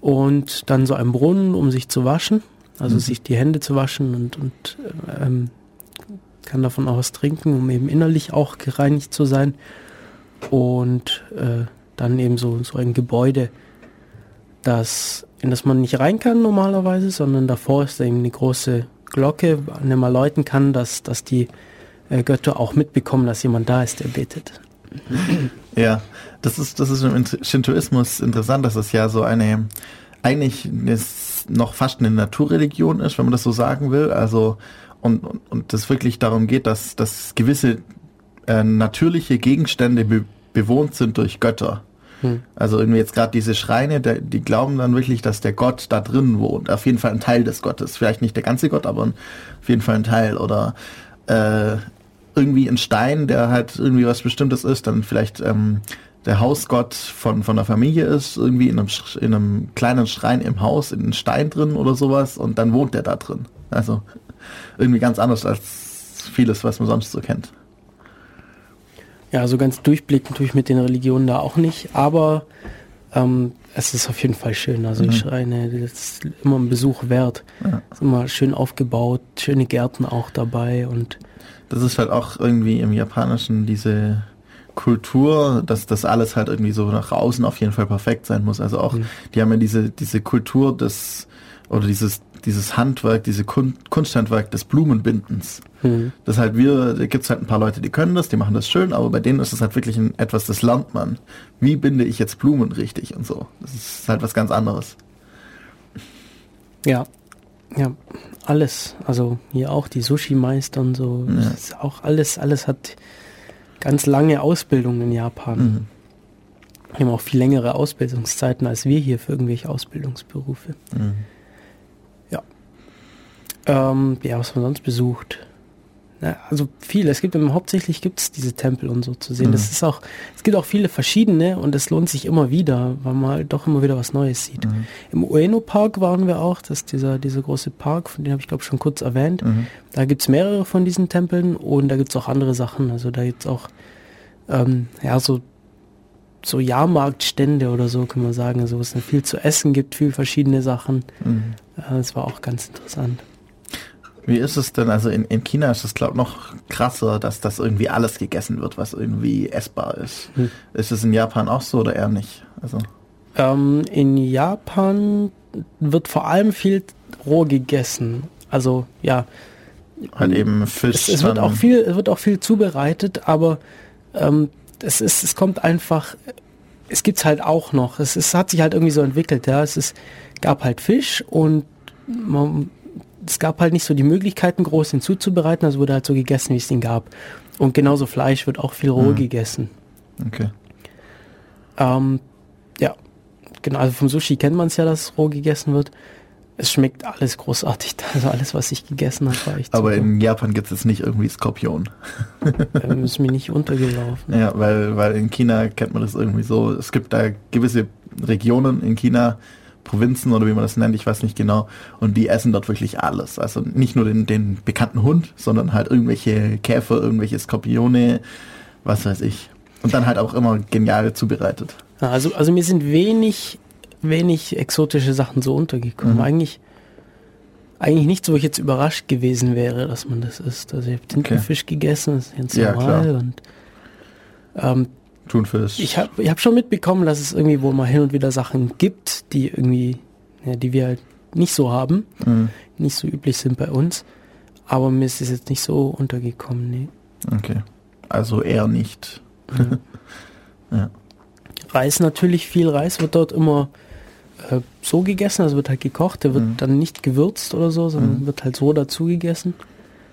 [SPEAKER 2] und dann so ein Brunnen, um sich zu waschen, also sich die Hände zu waschen und, und ähm, kann davon auch was trinken, um eben innerlich auch gereinigt zu sein und äh, dann eben so, so ein Gebäude, das, in das man nicht rein kann normalerweise, sondern davor ist eben eine große Glocke, an der man läuten kann, dass, dass die äh, Götter auch mitbekommen, dass jemand da ist, der betet.
[SPEAKER 3] Ja, das ist, das ist im Int- Shintoismus interessant, dass es ja so eine, eigentlich es noch fast eine Naturreligion ist, wenn man das so sagen will. Also, und, und, und das wirklich darum geht, dass, dass gewisse äh, natürliche Gegenstände be bewohnt sind durch Götter. Also irgendwie jetzt gerade diese Schreine, der, die glauben dann wirklich, dass der Gott da drin wohnt. Auf jeden Fall ein Teil des Gottes. Vielleicht nicht der ganze Gott, aber ein, auf jeden Fall ein Teil. Oder äh, irgendwie ein Stein, der halt irgendwie was Bestimmtes ist, dann vielleicht ähm, der Hausgott von, von der Familie ist, irgendwie in einem, in einem kleinen Schrein im Haus, in einem Stein drin oder sowas und dann wohnt der da drin. Also irgendwie ganz anders als vieles, was man sonst so kennt.
[SPEAKER 2] Ja, so ganz durchblicken tue ich mit den Religionen da auch nicht, aber ähm, es ist auf jeden Fall schön. Also die Schreine, das ist immer ein Besuch wert.
[SPEAKER 3] Ja.
[SPEAKER 2] Ist immer schön aufgebaut, schöne Gärten auch dabei und
[SPEAKER 3] Das ist halt auch irgendwie im Japanischen diese Kultur, dass das alles halt irgendwie so nach außen auf jeden Fall perfekt sein muss. Also auch, die haben ja diese, diese Kultur des, oder dieses, dieses Handwerk, diese Kun Kunsthandwerk des Blumenbindens. Das halt wir, da gibt's halt ein paar Leute, die können das, die machen das schön, aber bei denen ist es halt wirklich ein, etwas, das lernt man. Wie binde ich jetzt Blumen richtig und so. Das ist halt was ganz anderes.
[SPEAKER 2] ja, ja, alles. Also hier auch die Sushi-Meister und so.
[SPEAKER 3] Ja.
[SPEAKER 2] Auch alles, alles hat ganz lange Ausbildung in Japan.
[SPEAKER 3] Mhm.
[SPEAKER 2] Die haben auch viel längere Ausbildungszeiten als wir hier für irgendwelche Ausbildungsberufe.
[SPEAKER 3] Mhm.
[SPEAKER 2] Ja. Ähm, ja, was man sonst besucht. Also viel. Es gibt hauptsächlich gibt es diese Tempel und so zu sehen. Das ist auch, es gibt auch viele verschiedene und es lohnt sich immer wieder, weil man halt doch immer wieder was Neues sieht. Im Ueno Park waren wir auch, das ist dieser, dieser große Park, von dem habe ich glaube schon kurz erwähnt. Da gibt es mehrere von diesen Tempeln und da gibt es auch andere Sachen. Also da gibt es auch ähm, ja so so Jahrmarktstände oder so, kann man sagen, also wo es dann viel zu essen gibt, viel verschiedene Sachen. Äh, Das war auch ganz interessant.
[SPEAKER 3] Wie ist es denn, also in, in China ist es glaube noch krasser, dass das irgendwie alles gegessen wird, was irgendwie essbar ist.
[SPEAKER 2] Hm.
[SPEAKER 3] Ist es in Japan auch so oder eher nicht? Also,
[SPEAKER 2] Ähm, in Japan wird vor allem viel roh gegessen. Also ja,
[SPEAKER 3] halt eben Fisch.
[SPEAKER 2] es, es wird auch viel, es wird auch viel zubereitet, aber ähm, es ist, es kommt einfach es gibt's halt auch noch. Es, es hat sich halt irgendwie so entwickelt, ja. Es ist, gab halt Fisch und man, es gab halt nicht so die Möglichkeiten, groß hinzuzubereiten, also wurde halt so gegessen, wie es ihn gab. Und genauso Fleisch wird auch viel roh
[SPEAKER 3] Mhm.
[SPEAKER 2] gegessen.
[SPEAKER 3] Okay.
[SPEAKER 2] Ähm, ja, genau, also vom Sushi kennt man es ja, dass roh gegessen wird. Es schmeckt alles großartig, also alles, was ich gegessen habe, war echt
[SPEAKER 3] Aber
[SPEAKER 2] super.
[SPEAKER 3] in Japan gibt es jetzt nicht irgendwie Skorpion.
[SPEAKER 2] Ähm, ist mir nicht untergelaufen.
[SPEAKER 3] Ja, weil, weil in China kennt man das irgendwie so. Es gibt da gewisse Regionen in China, Provinzen oder wie man das nennt, ich weiß nicht genau, und die essen dort wirklich alles. Also nicht nur den, den bekannten Hund, sondern halt irgendwelche Käfer, irgendwelche Skorpione, was weiß ich. Und dann halt auch immer genial zubereitet.
[SPEAKER 2] Also, also mir sind wenig, wenig exotische Sachen so untergekommen.
[SPEAKER 3] Mhm.
[SPEAKER 2] Eigentlich, eigentlich nichts, wo ich jetzt überrascht gewesen wäre, dass man das isst. Also ich habe Tintenfisch gegessen, das ist ganz
[SPEAKER 3] Ja,
[SPEAKER 2] normal.
[SPEAKER 3] klar.
[SPEAKER 2] Und, ähm,
[SPEAKER 3] Thunfisch.
[SPEAKER 2] ich habe ich hab schon mitbekommen, dass es irgendwie wohl mal hin und wieder Sachen gibt, die irgendwie, ja, die wir halt nicht so haben,
[SPEAKER 3] Mhm.
[SPEAKER 2] nicht so üblich sind bei uns. Aber mir ist es jetzt nicht so untergekommen, nee.
[SPEAKER 3] Okay. Also eher nicht. Ja.
[SPEAKER 2] Reis natürlich, viel Reis wird dort immer äh, so gegessen, also wird halt gekocht, der wird
[SPEAKER 3] Mhm.
[SPEAKER 2] dann nicht gewürzt oder so, sondern
[SPEAKER 3] Mhm.
[SPEAKER 2] wird halt so dazu gegessen.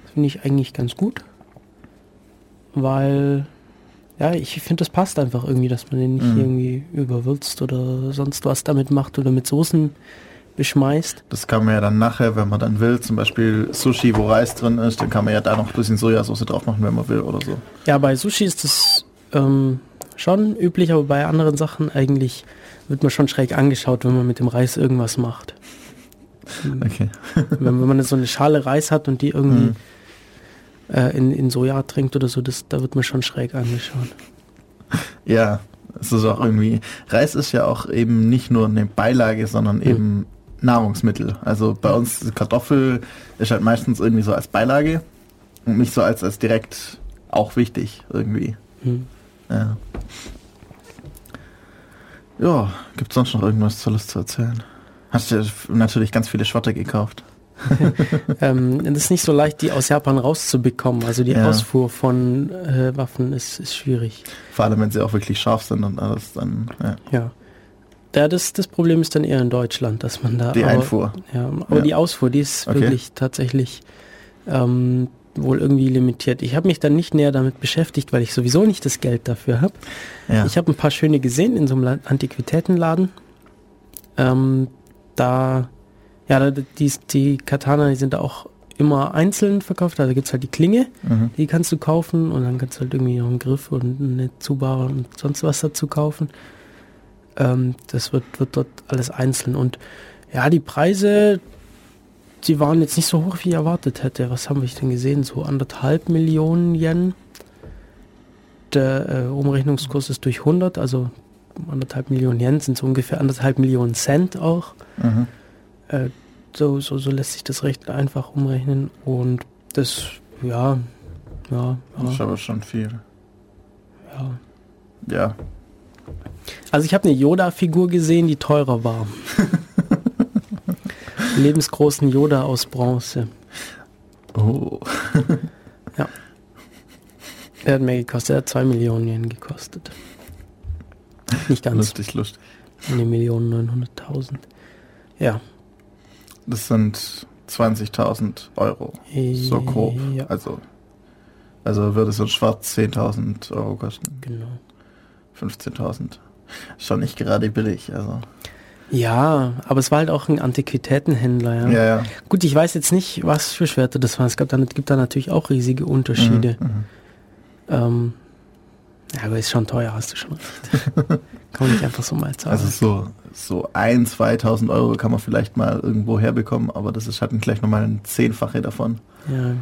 [SPEAKER 2] Das finde ich eigentlich ganz gut, weil ja, ich finde, das passt einfach irgendwie, dass man den nicht
[SPEAKER 3] Mhm.
[SPEAKER 2] irgendwie überwürzt oder sonst was damit macht oder mit Soßen beschmeißt.
[SPEAKER 3] Das kann man ja dann nachher, wenn man dann will, zum Beispiel Sushi, wo Reis drin ist, dann kann man ja da noch ein bisschen Sojasauce drauf machen, wenn man will oder so.
[SPEAKER 2] Ja, bei Sushi ist das ähm, schon üblich, aber bei anderen Sachen eigentlich wird man schon schräg angeschaut, wenn man mit dem Reis irgendwas macht.
[SPEAKER 3] Okay.
[SPEAKER 2] wenn, wenn man jetzt so eine Schale Reis hat und die irgendwie
[SPEAKER 3] Mhm.
[SPEAKER 2] Äh, in, in Soja trinkt oder so, das, da wird man schon schräg angeschaut.
[SPEAKER 3] Ja, es ist auch irgendwie, Reis ist ja auch eben nicht nur eine Beilage, sondern
[SPEAKER 2] Mhm.
[SPEAKER 3] eben Nahrungsmittel. Also bei uns Kartoffel ist halt meistens irgendwie so als Beilage und nicht so als, als direkt auch wichtig irgendwie.
[SPEAKER 2] Hm.
[SPEAKER 3] Ja. Ja, gibt sonst noch irgendwas Tolles zu erzählen? Hast du natürlich ganz viele Schwatter gekauft.
[SPEAKER 2] ähm, das ist nicht so leicht, die aus Japan rauszubekommen. Also die
[SPEAKER 3] Ja.
[SPEAKER 2] Ausfuhr von äh, Waffen ist, ist schwierig.
[SPEAKER 3] Vor allem, wenn sie auch wirklich scharf sind und alles dann, ja.
[SPEAKER 2] Ja. Ja, das, das Problem ist dann eher in Deutschland, dass man da.
[SPEAKER 3] Die
[SPEAKER 2] aber,
[SPEAKER 3] Einfuhr.
[SPEAKER 2] Ja, aber
[SPEAKER 3] Ja.
[SPEAKER 2] die Ausfuhr, die ist
[SPEAKER 3] Okay.
[SPEAKER 2] wirklich tatsächlich ähm, wohl irgendwie limitiert. Ich habe mich dann nicht näher damit beschäftigt, weil ich sowieso nicht das Geld dafür habe.
[SPEAKER 3] Ja.
[SPEAKER 2] Ich habe ein paar schöne gesehen in so einem La- Antiquitätenladen. Ähm, da, ja, die, die Katana, die sind auch immer einzeln verkauft. Also gibt's halt die Klinge,
[SPEAKER 3] Mhm.
[SPEAKER 2] die kannst du kaufen und dann kannst du halt irgendwie noch einen Griff und eine Zubare und sonst was dazu kaufen. Ähm, das wird, wird dort alles einzeln. Und ja, die Preise, die waren jetzt nicht so hoch, wie ich erwartet hätte. Was haben wir denn gesehen? So anderthalb Millionen Yen. Der äh, Umrechnungskurs ist durch 100, also anderthalb Millionen Yen sind so ungefähr anderthalb Millionen Cent auch.
[SPEAKER 3] Mhm.
[SPEAKER 2] Äh, so, so, so lässt sich das recht einfach umrechnen. Und das, ja, ja,
[SPEAKER 3] Das ist
[SPEAKER 2] ja,
[SPEAKER 3] aber schon viel.
[SPEAKER 2] ja.
[SPEAKER 3] Ja.
[SPEAKER 2] Also ich habe eine Yoda-Figur gesehen, die teurer war. Lebensgroßen Yoda aus Bronze.
[SPEAKER 3] Oh.
[SPEAKER 2] Der hat mehr gekostet, der hat 2 Millionen Yen gekostet. Nicht ganz,
[SPEAKER 3] Lustig, lustig.
[SPEAKER 2] eine Million 900.000. Ja.
[SPEAKER 3] Das sind 20.000 Euro. So grob.
[SPEAKER 2] Ja,
[SPEAKER 3] Also, also würde so ein Schwarz 10.000 Euro kosten.
[SPEAKER 2] genau.
[SPEAKER 3] 15.000. Schon nicht gerade billig. Also.
[SPEAKER 2] Ja, aber es war halt auch ein Antiquitätenhändler, ja.
[SPEAKER 3] Ja, ja.
[SPEAKER 2] Gut, ich weiß jetzt nicht, was für Schwerter das waren. Es gab dann, gibt da natürlich auch riesige Unterschiede.
[SPEAKER 3] Mhm, mhm.
[SPEAKER 2] Ähm, ja, aber ist schon teuer, hast du schon recht. Kann man nicht einfach so mal zahlen.
[SPEAKER 3] Also so, so ein, 2.000 Euro kann man vielleicht mal irgendwo herbekommen, aber das ist halt gleich nochmal ein Zehnfache davon.
[SPEAKER 2] ja.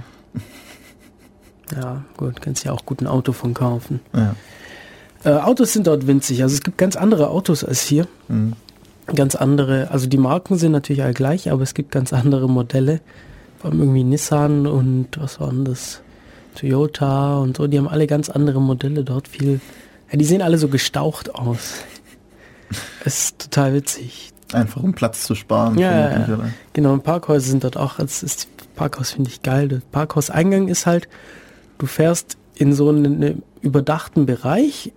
[SPEAKER 2] ja, gut, kannst ja auch gut ein Auto von kaufen.
[SPEAKER 3] Ja.
[SPEAKER 2] Äh, Autos sind dort winzig. Also es gibt ganz andere Autos als hier.
[SPEAKER 3] Mhm.
[SPEAKER 2] Ganz andere, also die Marken sind natürlich alle gleich, aber es gibt ganz andere Modelle. Vor allem irgendwie Nissan und was waren das? Toyota und so, die haben alle ganz andere Modelle dort. Viel, ja, die sehen alle so gestaucht aus. Es ist total witzig.
[SPEAKER 3] Einfach um Platz zu sparen.
[SPEAKER 2] Ja, ja? Genau, und Parkhäuser sind dort auch, das ist, Parkhaus finde ich geil. Der Parkhauseingang ist halt, du fährst in so einen überdachten Bereich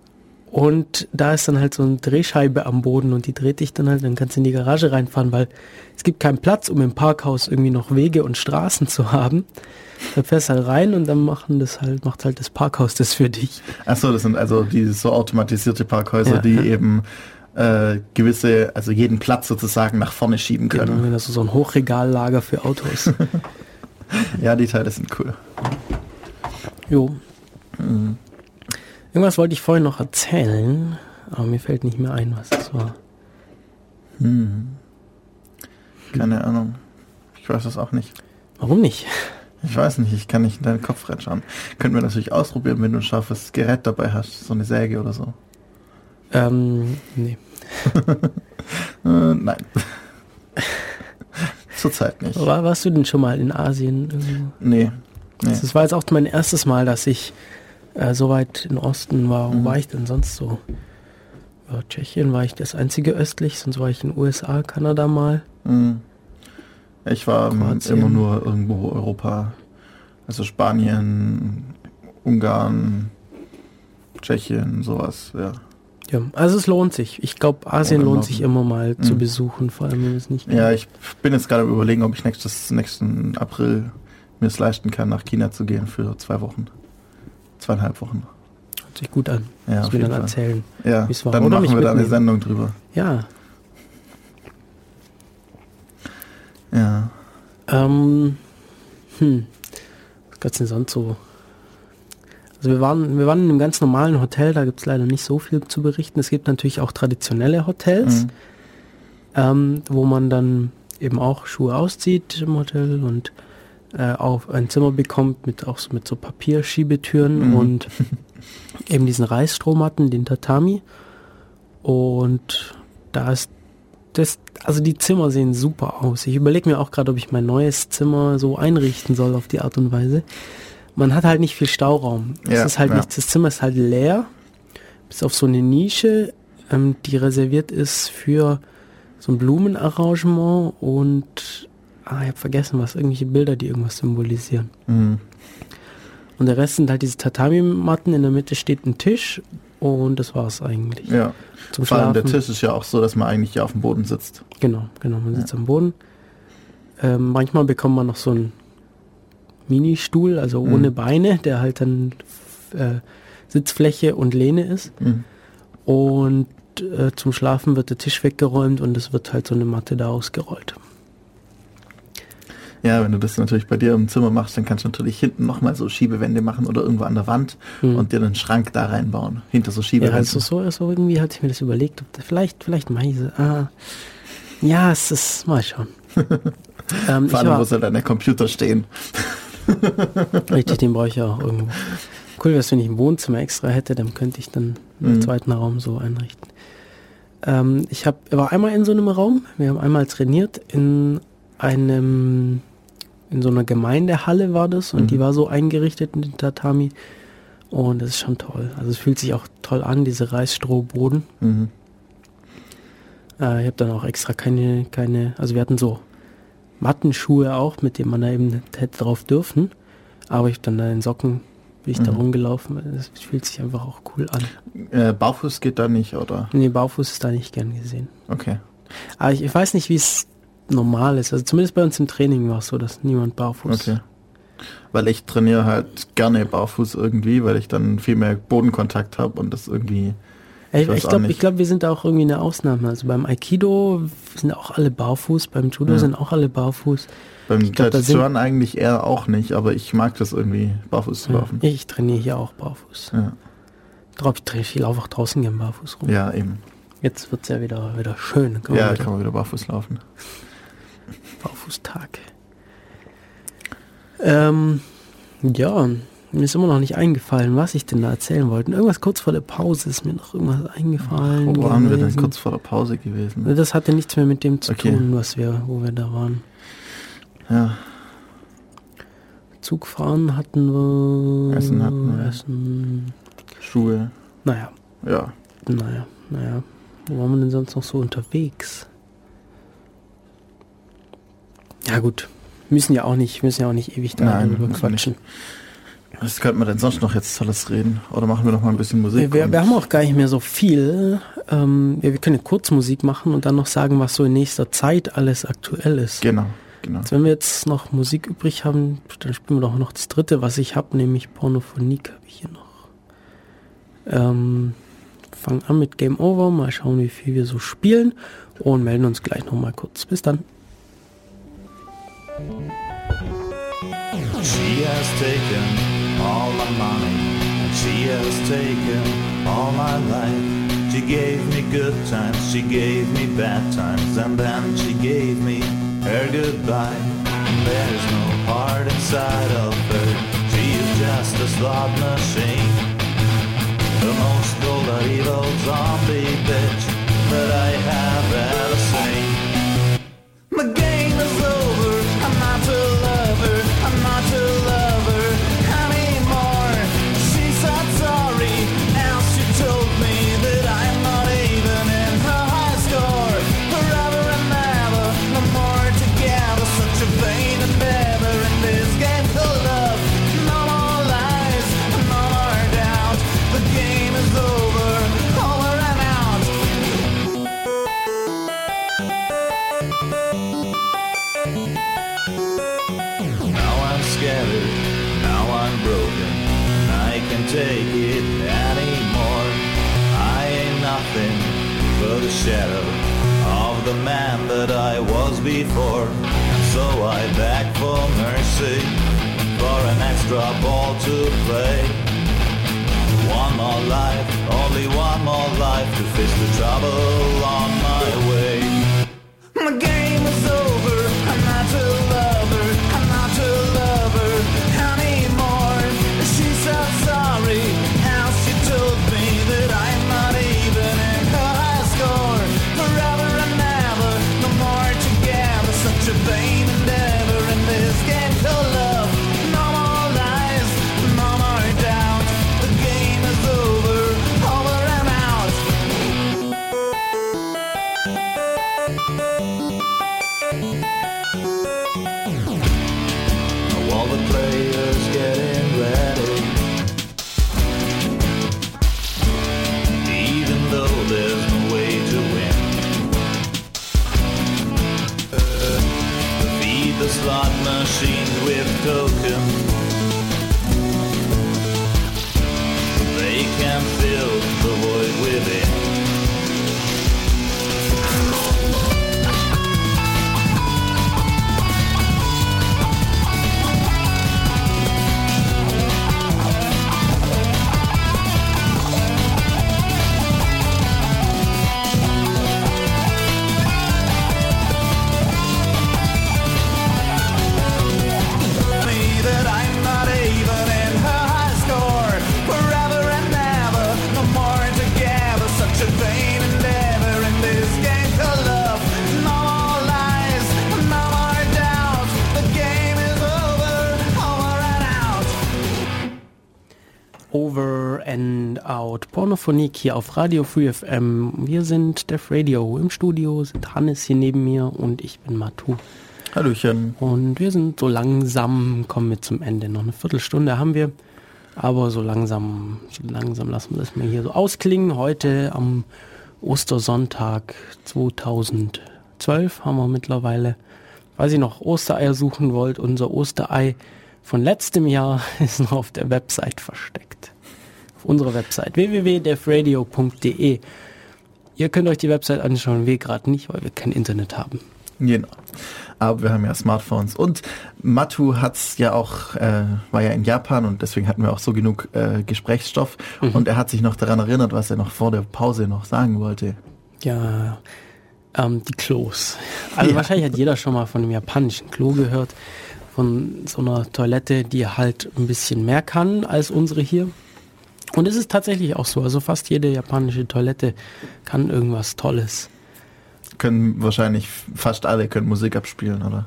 [SPEAKER 2] Und da ist dann halt so eine Drehscheibe am Boden und die dreht dich dann halt, dann kannst du in die Garage reinfahren, weil es gibt keinen Platz, um im Parkhaus irgendwie noch Wege und Straßen zu haben. Da fährst du halt rein und dann machen das halt, macht halt das Parkhaus das für dich.
[SPEAKER 3] Achso, das sind also die so automatisierte Parkhäuser,
[SPEAKER 2] Ja,
[SPEAKER 3] die
[SPEAKER 2] ja.
[SPEAKER 3] eben äh, gewisse, also jeden Platz sozusagen nach vorne schieben
[SPEAKER 2] Genau,
[SPEAKER 3] können.
[SPEAKER 2] wenn das so ein Hochregallager für Autos.
[SPEAKER 3] Ja, die Teile sind cool.
[SPEAKER 2] jo. Irgendwas wollte ich vorhin noch erzählen, aber mir fällt nicht mehr ein, was das war.
[SPEAKER 3] Keine Ahnung. Ich weiß das auch nicht.
[SPEAKER 2] Warum nicht?
[SPEAKER 3] Ich weiß nicht, ich kann nicht in deinen Kopf reinschauen. Könnten wir natürlich ausprobieren, wenn du ein scharfes Gerät dabei hast, so eine Säge oder so.
[SPEAKER 2] Ähm, nee.
[SPEAKER 3] Äh, nein. Zurzeit nicht.
[SPEAKER 2] War, warst du denn schon mal in Asien? irgendwo?
[SPEAKER 3] Nee. nee.
[SPEAKER 2] Das war jetzt auch mein erstes Mal, dass ich äh, so weit im Osten war. Wo
[SPEAKER 3] Mhm.
[SPEAKER 2] war ich denn sonst so? Ja, Tschechien war ich das einzige östlich, sonst war ich in den USA, Kanada mal.
[SPEAKER 3] Hm. Ich war
[SPEAKER 2] Kroatien.
[SPEAKER 3] immer nur irgendwo Europa. Also Spanien, Ungarn, Tschechien, sowas, ja.
[SPEAKER 2] Ja, also es lohnt sich. Ich glaube, Asien
[SPEAKER 3] Oder
[SPEAKER 2] lohnt sich immer mal zu
[SPEAKER 3] Mhm.
[SPEAKER 2] besuchen, vor allem wenn es nicht
[SPEAKER 3] Ja, ich bin jetzt gerade am überlegen, ob ich nächstes, nächsten April mir es leisten kann, nach China zu gehen für zwei Wochen. Zweieinhalb Wochen.
[SPEAKER 2] hört sich gut an.
[SPEAKER 3] Ja,
[SPEAKER 2] Muss mir dann
[SPEAKER 3] Fall.
[SPEAKER 2] erzählen.
[SPEAKER 3] Ja,
[SPEAKER 2] war.
[SPEAKER 3] dann machen wir da eine
[SPEAKER 2] mitnehmen.
[SPEAKER 3] Sendung drüber.
[SPEAKER 2] Ja,
[SPEAKER 3] Ja.
[SPEAKER 2] ähm, hm, was gab's denn sonst so? Also wir waren, wir waren in einem ganz normalen Hotel, da gibt's leider nicht so viel zu berichten. Es gibt natürlich auch traditionelle Hotels.
[SPEAKER 3] Mhm.
[SPEAKER 2] ähm, wo man dann eben auch Schuhe auszieht im Hotel und äh, auch ein Zimmer bekommt mit auch so, mit so Papierschiebetüren
[SPEAKER 3] Mhm.
[SPEAKER 2] und eben diesen Reisstrohmatten, den Tatami. Und da ist das, also die Zimmer sehen super aus. Ich überlege mir auch gerade, ob ich mein neues Zimmer so einrichten soll auf die Art und Weise. Man hat halt nicht viel Stauraum. Es
[SPEAKER 3] Ja,
[SPEAKER 2] ist halt
[SPEAKER 3] ja.
[SPEAKER 2] nichts, das Zimmer ist halt leer, bis auf so eine Nische, ähm, die reserviert ist für so ein Blumenarrangement und ah, ich habe vergessen was, irgendwelche Bilder, die irgendwas symbolisieren.
[SPEAKER 3] Mhm.
[SPEAKER 2] Und der Rest sind halt diese Tatami-Matten, in der Mitte steht ein Tisch und das war's eigentlich.
[SPEAKER 3] Ja.
[SPEAKER 2] Zum
[SPEAKER 3] Vor allem
[SPEAKER 2] Schlafen.
[SPEAKER 3] der Tisch ist ja auch so, dass man eigentlich hier auf dem Boden sitzt.
[SPEAKER 2] Genau, genau, man sitzt am Boden. Ähm, manchmal bekommt man noch so einen Ministuhl, also
[SPEAKER 3] Mhm.
[SPEAKER 2] ohne Beine, der halt dann äh, Sitzfläche und Lehne ist.
[SPEAKER 3] Mhm.
[SPEAKER 2] Und äh, zum Schlafen wird der Tisch weggeräumt und es wird halt so eine Matte da ausgerollt.
[SPEAKER 3] Ja, wenn du das natürlich bei dir im Zimmer machst, dann kannst du natürlich hinten nochmal so Schiebewände machen oder irgendwo an der Wand
[SPEAKER 2] Mhm.
[SPEAKER 3] und dir einen Schrank da reinbauen. Hinter so
[SPEAKER 2] Ja,
[SPEAKER 3] Schiebewänden.
[SPEAKER 2] also so, so irgendwie hatte ich mir das überlegt, ob vielleicht, vielleicht Meise. Ah, ja, es ist, mal schauen. ähm, ich
[SPEAKER 3] Vor allem muss halt an der Computer stehen.
[SPEAKER 2] Richtig, den brauche ich ja auch irgendwo. Cool wäre es, wenn ich ein Wohnzimmer extra hätte, dann könnte ich dann einen
[SPEAKER 3] Mhm.
[SPEAKER 2] zweiten Raum so einrichten. Ähm, ich hab, war einmal in so einem Raum, wir haben einmal trainiert in einem, in so einer Gemeindehalle war das und
[SPEAKER 3] Mhm.
[SPEAKER 2] die war so eingerichtet in den Tatami und das ist schon toll. Also es fühlt sich auch toll an, diese Reisstrohboden.
[SPEAKER 3] Mhm.
[SPEAKER 2] Äh, ich habe dann auch extra keine, keine, also wir hatten so Mattenschuhe auch, mit denen man da eben hätte drauf dürfen. Aber ich hab dann da in Socken bin ich da
[SPEAKER 3] Mhm.
[SPEAKER 2] rumgelaufen. Das fühlt sich einfach auch cool an.
[SPEAKER 3] Äh, Barfuß geht da nicht, oder?
[SPEAKER 2] Nee, Baufuß ist da nicht gern gesehen.
[SPEAKER 3] Okay.
[SPEAKER 2] Aber ich, ich weiß nicht, wie es normal ist. Also zumindest bei uns im Training war es so, dass niemand barfuß.
[SPEAKER 3] Okay. Weil ich trainiere halt gerne barfuß irgendwie, weil ich dann viel mehr Bodenkontakt habe und das irgendwie.
[SPEAKER 2] Ich
[SPEAKER 3] Ich
[SPEAKER 2] ich glaube, glaub, wir sind da auch irgendwie eine Ausnahme. Also beim Aikido sind auch alle barfuß, beim Judo
[SPEAKER 3] Ja.
[SPEAKER 2] sind auch alle barfuß.
[SPEAKER 3] Beim Tattooen eigentlich eher auch nicht, aber ich mag das irgendwie, barfuß zu
[SPEAKER 2] Ja,
[SPEAKER 3] laufen.
[SPEAKER 2] ich trainiere hier auch barfuß.
[SPEAKER 3] Ja,
[SPEAKER 2] Drauf, ich, trainiere- ich laufe auch draußen gern barfuß rum.
[SPEAKER 3] ja eben.
[SPEAKER 2] Jetzt wird es ja wieder, wieder schön. Kann
[SPEAKER 3] Ja,
[SPEAKER 2] wieder
[SPEAKER 3] kann man wieder barfuß laufen.
[SPEAKER 2] Barfußtag. Ähm, ja, mir ist immer noch nicht eingefallen, was ich denn da erzählen wollte. Irgendwas kurz vor der Pause ist mir noch irgendwas eingefallen.
[SPEAKER 3] Wo waren wir denn kurz vor der Pause gewesen?
[SPEAKER 2] Das hatte nichts mehr mit dem zu
[SPEAKER 3] Okay.
[SPEAKER 2] tun, was wir, wo wir da waren.
[SPEAKER 3] Ja,
[SPEAKER 2] Zugfahren hatten wir.
[SPEAKER 3] Essen hatten wir.
[SPEAKER 2] Essen.
[SPEAKER 3] Schuhe.
[SPEAKER 2] Naja,
[SPEAKER 3] Ja.
[SPEAKER 2] naja, naja. Wo waren wir denn sonst noch so unterwegs? Ja gut, müssen ja auch nicht, müssen ja auch nicht ewig da quatschen.
[SPEAKER 3] Was könnte man denn sonst noch jetzt alles reden? Oder machen wir noch mal ein bisschen Musik?
[SPEAKER 2] Wir, wir, haben auch gar nicht mehr so viel. Ähm, wir, wir können ja kurz Musik machen und dann noch sagen, was so in nächster Zeit alles aktuell ist.
[SPEAKER 3] Genau, genau.
[SPEAKER 2] Also wenn wir jetzt noch Musik übrig haben, dann spielen wir doch noch das dritte, was ich habe, nämlich Pornophonik habe ich hier noch. Ähm, fangen an mit Game Over, mal schauen, wie viel wir so spielen und melden uns gleich noch mal kurz. Bis dann.
[SPEAKER 6] She has taken all my money, and she has taken all my life. She gave me good times, she gave me bad times, and then she gave me her goodbye. And there's no heart inside of her, she is just a slot machine. The most golden evil zombie bitch that I have ever seen. The game shadow of the man that I was before. So I beg for mercy, for an extra ball to play. One more life, only one more life to face the trouble on my way.
[SPEAKER 2] Pornophonik hier auf Radio Free FM. Wir sind Def Radio. Im Studio sind Hannes hier neben mir und ich bin Matu.
[SPEAKER 3] Hallöchen.
[SPEAKER 2] Und wir sind so langsam, kommen wir zum Ende. Noch eine Viertelstunde haben wir. Aber so langsam, so langsam lassen wir das mal hier so ausklingen. Heute am Ostersonntag 2012 haben wir mittlerweile, falls ihr noch Ostereier suchen wollt, unser Osterei von letztem Jahr ist noch auf der Website versteckt. Auf unserer Website www.defradio.de. Ihr könnt euch die Website anschauen, wir gerade nicht, weil wir kein Internet haben.
[SPEAKER 3] Genau. Aber wir haben ja Smartphones. Und Matu hat's ja auch, äh, war ja in Japan und deswegen hatten wir auch so genug äh, Gesprächsstoff. Und er hat sich noch daran erinnert, was er noch vor der Pause noch sagen wollte.
[SPEAKER 2] Ja, ähm, die Klos. Also
[SPEAKER 3] Ja.
[SPEAKER 2] wahrscheinlich hat jeder schon mal von einem japanischen Klo gehört. Von so einer Toilette, die halt ein bisschen mehr kann als unsere hier. Und es ist tatsächlich auch so. Also fast jede japanische Toilette kann irgendwas Tolles.
[SPEAKER 3] Können wahrscheinlich fast alle können Musik abspielen, oder?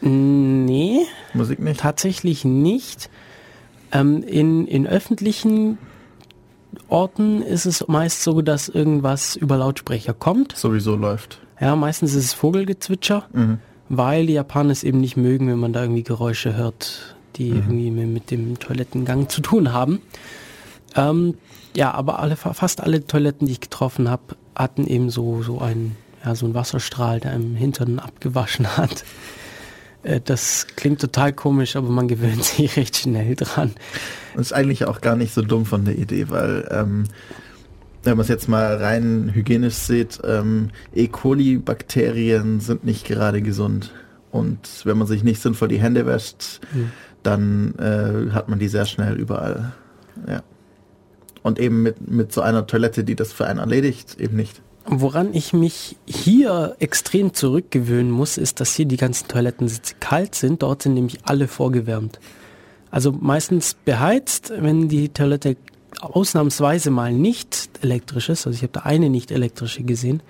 [SPEAKER 2] Nee,
[SPEAKER 3] Musik nicht?
[SPEAKER 2] tatsächlich nicht. Ähm, in, in öffentlichen Orten ist es meist so, dass irgendwas über Lautsprecher kommt.
[SPEAKER 3] Sowieso läuft.
[SPEAKER 2] Ja, meistens ist es Vogelgezwitscher,
[SPEAKER 3] Mhm.
[SPEAKER 2] weil die Japaner es eben nicht mögen, wenn man da irgendwie Geräusche hört, die irgendwie mit, mit dem Toilettengang zu tun haben. Ähm, ja, aber alle, fast alle Toiletten, die ich getroffen habe, hatten eben so, so einen, ja, so einen Wasserstrahl, der im Hintern abgewaschen hat. Äh, Das klingt total komisch, aber man gewöhnt sich recht schnell dran.
[SPEAKER 3] Das ist eigentlich auch gar nicht so dumm von der Idee, weil ähm, wenn man es jetzt mal rein hygienisch sieht, ähm, E. coli-Bakterien sind nicht gerade gesund. Und wenn man sich nicht sinnvoll die Hände wäscht,
[SPEAKER 2] Mhm.
[SPEAKER 3] dann äh, hat man die sehr schnell überall. Ja. Und eben mit, mit so einer Toilette, die das für einen erledigt, eben nicht.
[SPEAKER 2] Woran ich mich hier extrem zurückgewöhnen muss, ist, dass hier die ganzen Toilettensitze kalt sind. Dort sind nämlich alle vorgewärmt. Also meistens beheizt, wenn die Toilette ausnahmsweise mal nicht elektrisch ist, also ich habe da eine nicht elektrische gesehen,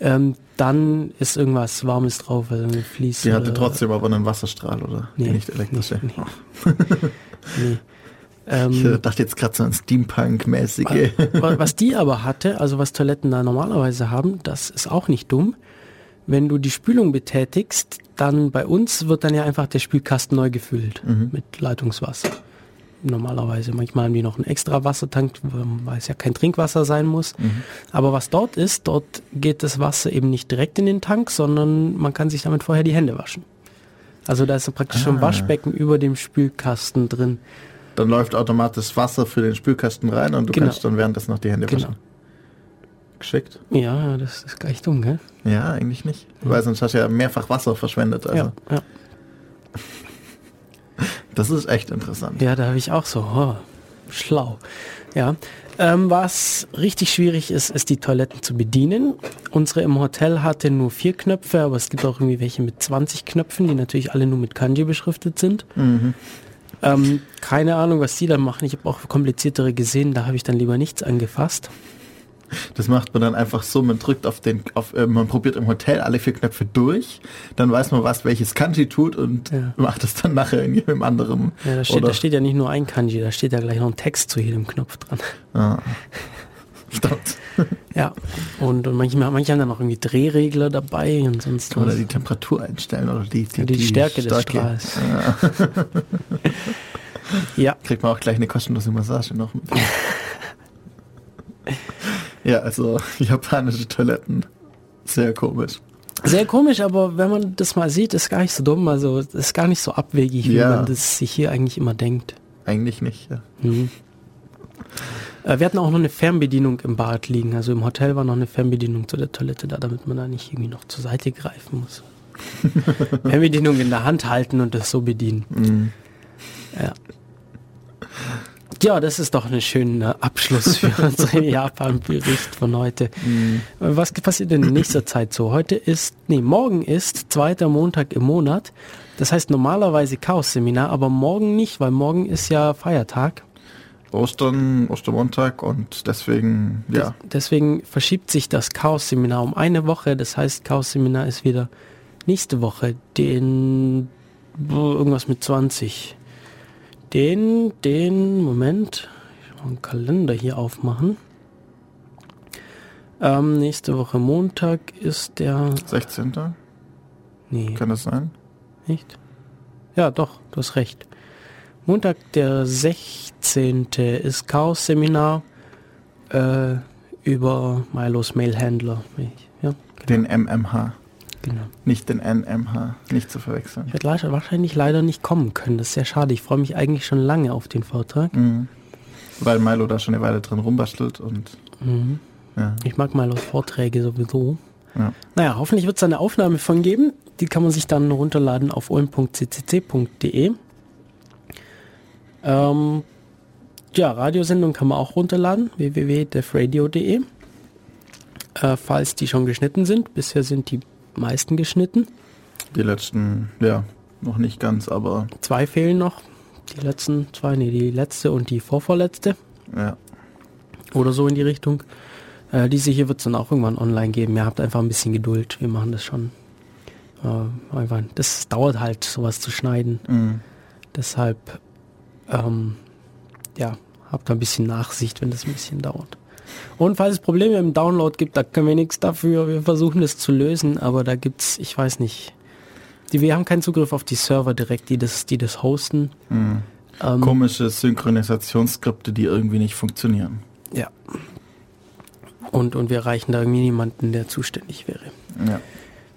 [SPEAKER 2] ähm, dann ist irgendwas Warmes drauf, also eine Fließ.
[SPEAKER 3] Die hatte trotzdem aber einen Wasserstrahl, oder?
[SPEAKER 2] Nee,
[SPEAKER 3] die nicht elektrische.
[SPEAKER 2] nicht-
[SPEAKER 3] Oh.
[SPEAKER 2] Nee. Ähm,
[SPEAKER 3] Ich äh, dachte jetzt gerade so an Steampunk-mäßige.
[SPEAKER 2] Wa- Was die aber hatte, also was Toiletten da normalerweise haben, das ist auch nicht dumm. Wenn du die Spülung betätigst, dann bei uns wird dann ja einfach der Spülkasten neu gefüllt mit Leitungswasser. Normalerweise. Manchmal haben die noch einen extra Wassertank, weil es ja kein Trinkwasser sein muss. Aber was dort ist, dort geht das Wasser eben nicht direkt in den Tank, sondern man kann sich damit vorher die Hände waschen. Also da ist praktisch schon ein
[SPEAKER 3] Ah.
[SPEAKER 2] Waschbecken über dem Spülkasten drin.
[SPEAKER 3] Dann läuft automatisch Wasser für den Spülkasten rein und du
[SPEAKER 2] Genau.
[SPEAKER 3] kannst dann währenddessen noch die Hände
[SPEAKER 2] Genau.
[SPEAKER 3] waschen. Geschickt?
[SPEAKER 2] Ja, das ist gar nicht dumm, gell?
[SPEAKER 3] Ja, eigentlich nicht. Weil sonst hast du ja mehrfach Wasser verschwendet. Also
[SPEAKER 2] Ja, ja.
[SPEAKER 3] das ist echt interessant.
[SPEAKER 2] Ja, da habe ich auch so, oh, schlau. Ja. Ähm, was richtig schwierig ist, ist die Toiletten zu bedienen. Unsere im Hotel hatte nur vier Knöpfe, aber es gibt auch irgendwie welche mit 20 Knöpfen, die natürlich alle nur mit Kanji beschriftet sind. Ähm, keine Ahnung, was die dann machen. Ich habe auch kompliziertere gesehen, da habe ich dann lieber nichts angefasst.
[SPEAKER 3] Das macht man dann einfach so, man drückt auf den, auf, äh, man probiert im Hotel alle vier Knöpfe durch, dann weiß man, was welches Kanji tut und
[SPEAKER 2] Ja.
[SPEAKER 3] macht es dann nachher in jedem anderen.
[SPEAKER 2] Ja, da steht, da steht ja nicht nur ein Kanji, da steht ja gleich noch ein Text zu jedem Knopf dran.
[SPEAKER 3] Ah. Verdammt.
[SPEAKER 2] Ja, und, und manche, manche haben dann noch irgendwie Drehregler dabei und sonst
[SPEAKER 3] Oder
[SPEAKER 2] was.
[SPEAKER 3] die Temperatur einstellen oder die, die,
[SPEAKER 2] Ja, die Stärke des Strahls. Ja,
[SPEAKER 3] Kriegt man auch gleich eine kostenlose Massage noch ja, also japanische Toiletten. Sehr komisch.
[SPEAKER 2] Sehr komisch, aber wenn man das mal sieht, ist gar nicht so dumm. Also es ist gar nicht so abwegig, wie
[SPEAKER 3] Ja.
[SPEAKER 2] man das sich hier eigentlich immer denkt.
[SPEAKER 3] Eigentlich nicht, ja.
[SPEAKER 2] Mhm. Äh, wir hatten auch noch eine Fernbedienung im Bad liegen. Also im Hotel war noch eine Fernbedienung zu der Toilette da, damit man da nicht irgendwie noch zur Seite greifen muss. Fernbedienung in der Hand halten und das so bedienen.
[SPEAKER 3] Mhm.
[SPEAKER 2] Ja. Ja, das ist doch ein schöner Abschluss für unseren Japan-Bericht von heute. Was passiert denn in nächster Zeit so? Heute ist, nee, morgen ist zweiter Montag im Monat. Das heißt normalerweise Chaos-Seminar, aber morgen nicht, weil morgen ist ja Feiertag.
[SPEAKER 3] Ostern, Ostermontag und deswegen, ja,
[SPEAKER 2] Deswegen verschiebt sich das Chaos-Seminar um eine Woche. Das heißt, Chaos-Seminar ist wieder nächste Woche, den irgendwas mit 20. Den, den, Moment, ich muss einen Kalender hier aufmachen. Ähm, nächste Woche Montag ist der,
[SPEAKER 3] 16.
[SPEAKER 2] nee,
[SPEAKER 3] Kann das sein?
[SPEAKER 2] nicht? Ja, doch, du hast recht. Montag, der 16. ist Chaos-Seminar äh, über Milos Mailhändler. Ja,
[SPEAKER 3] Den MMH,
[SPEAKER 2] genau.
[SPEAKER 3] nicht den NMH, nicht zu verwechseln.
[SPEAKER 2] Ich werde leider, wahrscheinlich leider nicht kommen können. Das ist sehr schade. Ich freue mich eigentlich schon lange auf den Vortrag.
[SPEAKER 3] Mhm. Weil Milo da schon eine Weile drin rumbastelt und
[SPEAKER 2] Mhm.
[SPEAKER 3] ja.
[SPEAKER 2] Ich mag Milos Vorträge sowieso.
[SPEAKER 3] ja.
[SPEAKER 2] Naja, hoffentlich wird es eine Aufnahme von geben. Die kann man sich dann runterladen auf ulm.ccc.de. Ähm, ja, Radiosendung kann man auch runterladen, www.defradio.de. Äh, falls die schon geschnitten sind. Bisher sind die meisten geschnitten.
[SPEAKER 3] Die letzten, ja, noch nicht ganz, aber
[SPEAKER 2] Zwei fehlen noch. Die letzten zwei, nee, die letzte und die vorvorletzte.
[SPEAKER 3] ja.
[SPEAKER 2] Oder so in die Richtung. Äh, diese hier wird es dann auch irgendwann online geben. Ihr habt einfach ein bisschen Geduld. Wir machen das schon. Äh, einfach, das dauert halt, sowas zu schneiden.
[SPEAKER 3] Mhm.
[SPEAKER 2] Deshalb, ähm, ja, habt ein bisschen Nachsicht, wenn das ein bisschen dauert. Und falls es Probleme im Download gibt, da können wir nichts dafür. Wir versuchen das zu lösen, aber da gibt's, ich weiß nicht, Die, wir haben keinen Zugriff auf die Server direkt, die das, die das hosten. Ähm,
[SPEAKER 3] Komische Synchronisationsskripte, die irgendwie nicht funktionieren.
[SPEAKER 2] Ja. Und, und wir erreichen da irgendwie niemanden, der zuständig wäre.
[SPEAKER 3] Ja.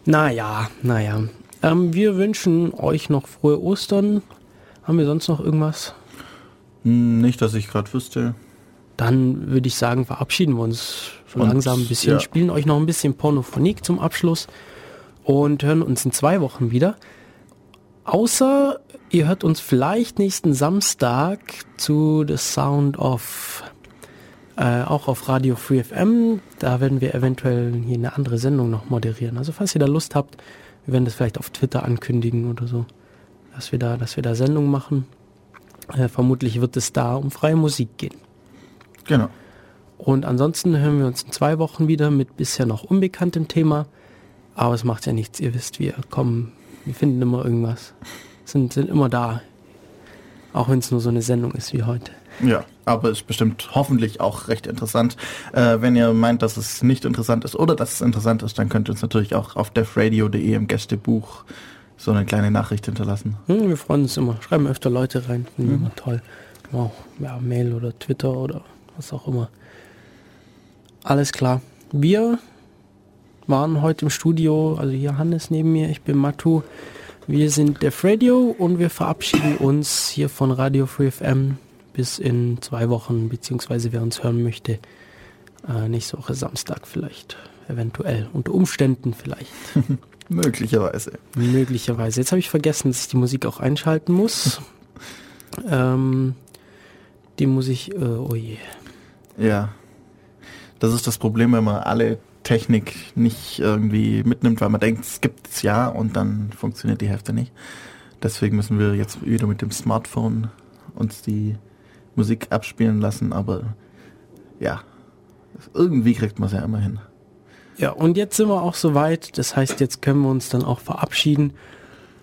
[SPEAKER 2] Naja, naja. Ähm, wir wünschen euch noch frohe Ostern. Haben wir sonst noch irgendwas?
[SPEAKER 3] Hm, Nicht, dass ich gerade wüsste.
[SPEAKER 2] Dann würde ich sagen, verabschieden wir uns so
[SPEAKER 3] Und,
[SPEAKER 2] langsam ein bisschen,
[SPEAKER 3] ja.
[SPEAKER 2] spielen euch noch ein bisschen Pornophonik zum Abschluss und hören uns in zwei Wochen wieder. Außer ihr hört uns vielleicht nächsten Samstag zu The Sound of äh, auch auf Radio Free FM. Da werden wir eventuell hier eine andere Sendung noch moderieren. Also falls ihr da Lust habt, wir werden das vielleicht auf Twitter ankündigen oder so, dass wir da, dass wir da Sendung machen. Äh, vermutlich wird es da um freie Musik gehen.
[SPEAKER 3] Genau.
[SPEAKER 2] Und ansonsten hören wir uns in zwei Wochen wieder mit bisher noch unbekanntem Thema. Aber es macht ja nichts, ihr wisst, wir kommen, wir finden immer irgendwas. Sind, sind immer da. Auch wenn es nur so eine Sendung ist wie heute.
[SPEAKER 3] Ja, aber ist bestimmt hoffentlich auch recht interessant. Äh, wenn ihr meint, dass es nicht interessant ist oder dass es interessant ist, dann könnt ihr uns natürlich auch auf defradio.de im Gästebuch so eine kleine Nachricht hinterlassen.
[SPEAKER 2] Hm, wir freuen uns immer. Schreiben öfter Leute rein. Finden wir immer toll. Auch ja, Mail oder Twitter oder was auch immer. Alles klar. Wir waren heute im Studio, also hier Hannes neben mir, ich bin Matu. Wir sind Def Radio und wir verabschieden uns hier von Radio Free FM bis in zwei Wochen, beziehungsweise wer uns hören möchte, äh, nächste Woche Samstag vielleicht, eventuell, unter Umständen vielleicht.
[SPEAKER 3] Möglicherweise.
[SPEAKER 2] Möglicherweise. Jetzt habe ich vergessen, dass ich die Musik auch einschalten muss. ähm, die muss ich, äh, oh je.
[SPEAKER 3] Ja. Das ist das Problem, wenn man alle Technik nicht irgendwie mitnimmt, weil man denkt, es gibt es ja und dann funktioniert die Hälfte nicht. Deswegen müssen wir jetzt wieder mit dem Smartphone uns die Musik abspielen lassen, aber ja, irgendwie kriegt man es ja immer hin.
[SPEAKER 2] Ja, und jetzt sind wir auch soweit. Das heißt, jetzt können wir uns dann auch verabschieden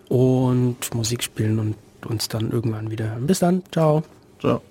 [SPEAKER 2] und Musik spielen und uns dann irgendwann wieder hören. Bis dann. Ciao.
[SPEAKER 3] Ciao.